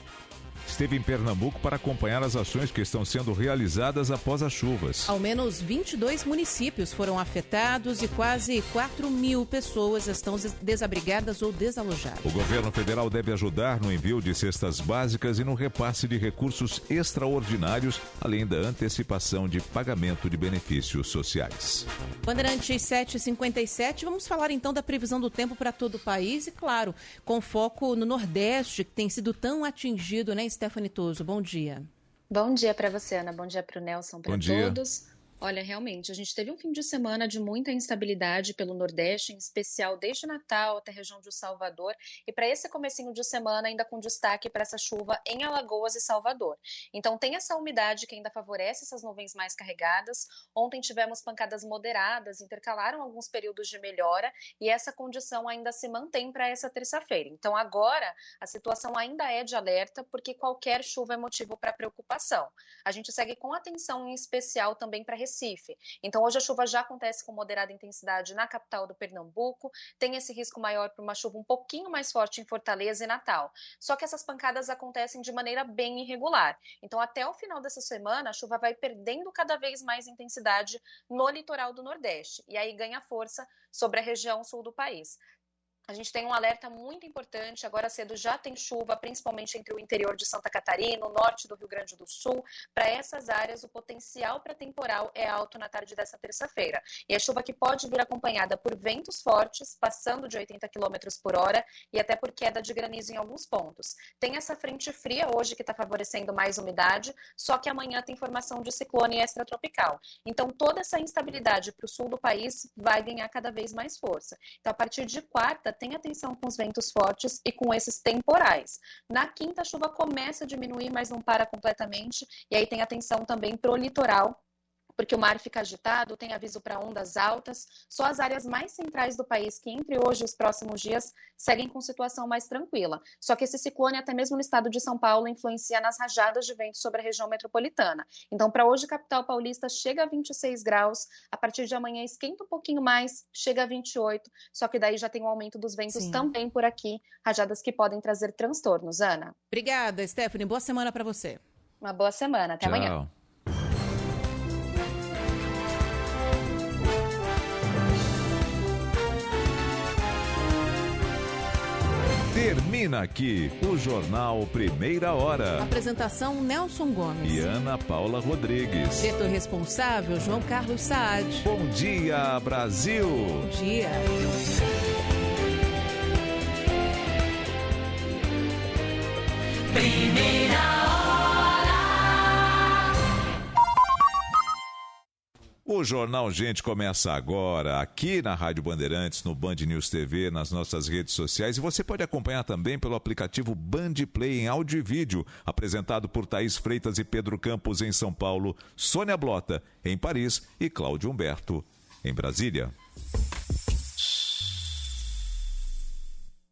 esteve em Pernambuco para acompanhar as ações que estão sendo realizadas após as chuvas. Ao menos 22 municípios foram afetados e quase 4 mil pessoas estão desabrigadas ou desalojadas. O governo federal deve ajudar no envio de cestas básicas e no repasse de recursos extraordinários, além da antecipação de pagamento de benefícios sociais. Bandeirantes 757, vamos falar então da previsão do tempo para todo o país e, claro, com foco no Nordeste, que tem sido tão atingido, né, Stephanie Toso? Bom dia. Bom dia para você, Ana. Bom dia para o Nelson, para todos. Olha, realmente, a gente teve um fim de semana de muita instabilidade pelo Nordeste, em especial desde Natal até a região de Salvador, e para esse comecinho de semana ainda com destaque para essa chuva em Alagoas e Salvador. Então tem essa umidade que ainda favorece essas nuvens mais carregadas. Ontem tivemos pancadas moderadas, intercalaram alguns períodos de melhora e essa condição ainda se mantém para essa terça-feira. Então agora a situação ainda é de alerta, porque qualquer chuva é motivo para preocupação. A gente segue com atenção em especial também para Recife. Então, hoje a chuva já acontece com moderada intensidade na capital do Pernambuco, tem esse risco maior para uma chuva um pouquinho mais forte em Fortaleza e Natal. Só que essas pancadas acontecem de maneira bem irregular. Então, até o final dessa semana, a chuva vai perdendo cada vez mais intensidade no litoral do Nordeste, e aí ganha força sobre a região sul do país. A gente tem um alerta muito importante. Agora cedo já tem chuva, principalmente entre o interior de Santa Catarina, o norte do Rio Grande do Sul. Para essas áreas, o potencial para temporal é alto na tarde dessa terça-feira. E a chuva que pode vir acompanhada por ventos fortes, passando de 80 km por hora, e até por queda de granizo em alguns pontos. Tem essa frente fria hoje que está favorecendo mais umidade, só que amanhã tem formação de ciclone extratropical. Então, toda essa instabilidade para o sul do país vai ganhar cada vez mais força. Então, a partir de quarta, tem atenção com os ventos fortes e com esses temporais. Na quinta, a chuva começa a diminuir, mas não para completamente. E aí tem atenção também para o litoral, porque o mar fica agitado, tem aviso para ondas altas. Só as áreas mais centrais do país, que entre hoje e os próximos dias, seguem com situação mais tranquila. Só que esse ciclone, até mesmo no estado de São Paulo, influencia nas rajadas de vento sobre a região metropolitana. Então, para hoje, capital paulista chega a 26 graus, a partir de amanhã esquenta um pouquinho mais, chega a 28, só que daí já tem um aumento dos ventos Sim. também por aqui, rajadas que podem trazer transtornos. Ana. Obrigada, Stephanie. Boa semana para você. Uma boa semana. Até Tchau. amanhã. Termina aqui o Jornal Primeira Hora. Apresentação Nelson Gomes. E Ana Paula Rodrigues. Diretor responsável João Carlos Saad. Bom dia, Brasil. Bom dia. Primeira O Jornal Gente começa agora, aqui na Rádio Bandeirantes, no Band News TV, nas nossas redes sociais. E você pode acompanhar também pelo aplicativo Band Play em áudio e vídeo, apresentado por Thaís Freitas e Pedro Campos em São Paulo, Sônia Blota em Paris e Cláudio Humberto em Brasília.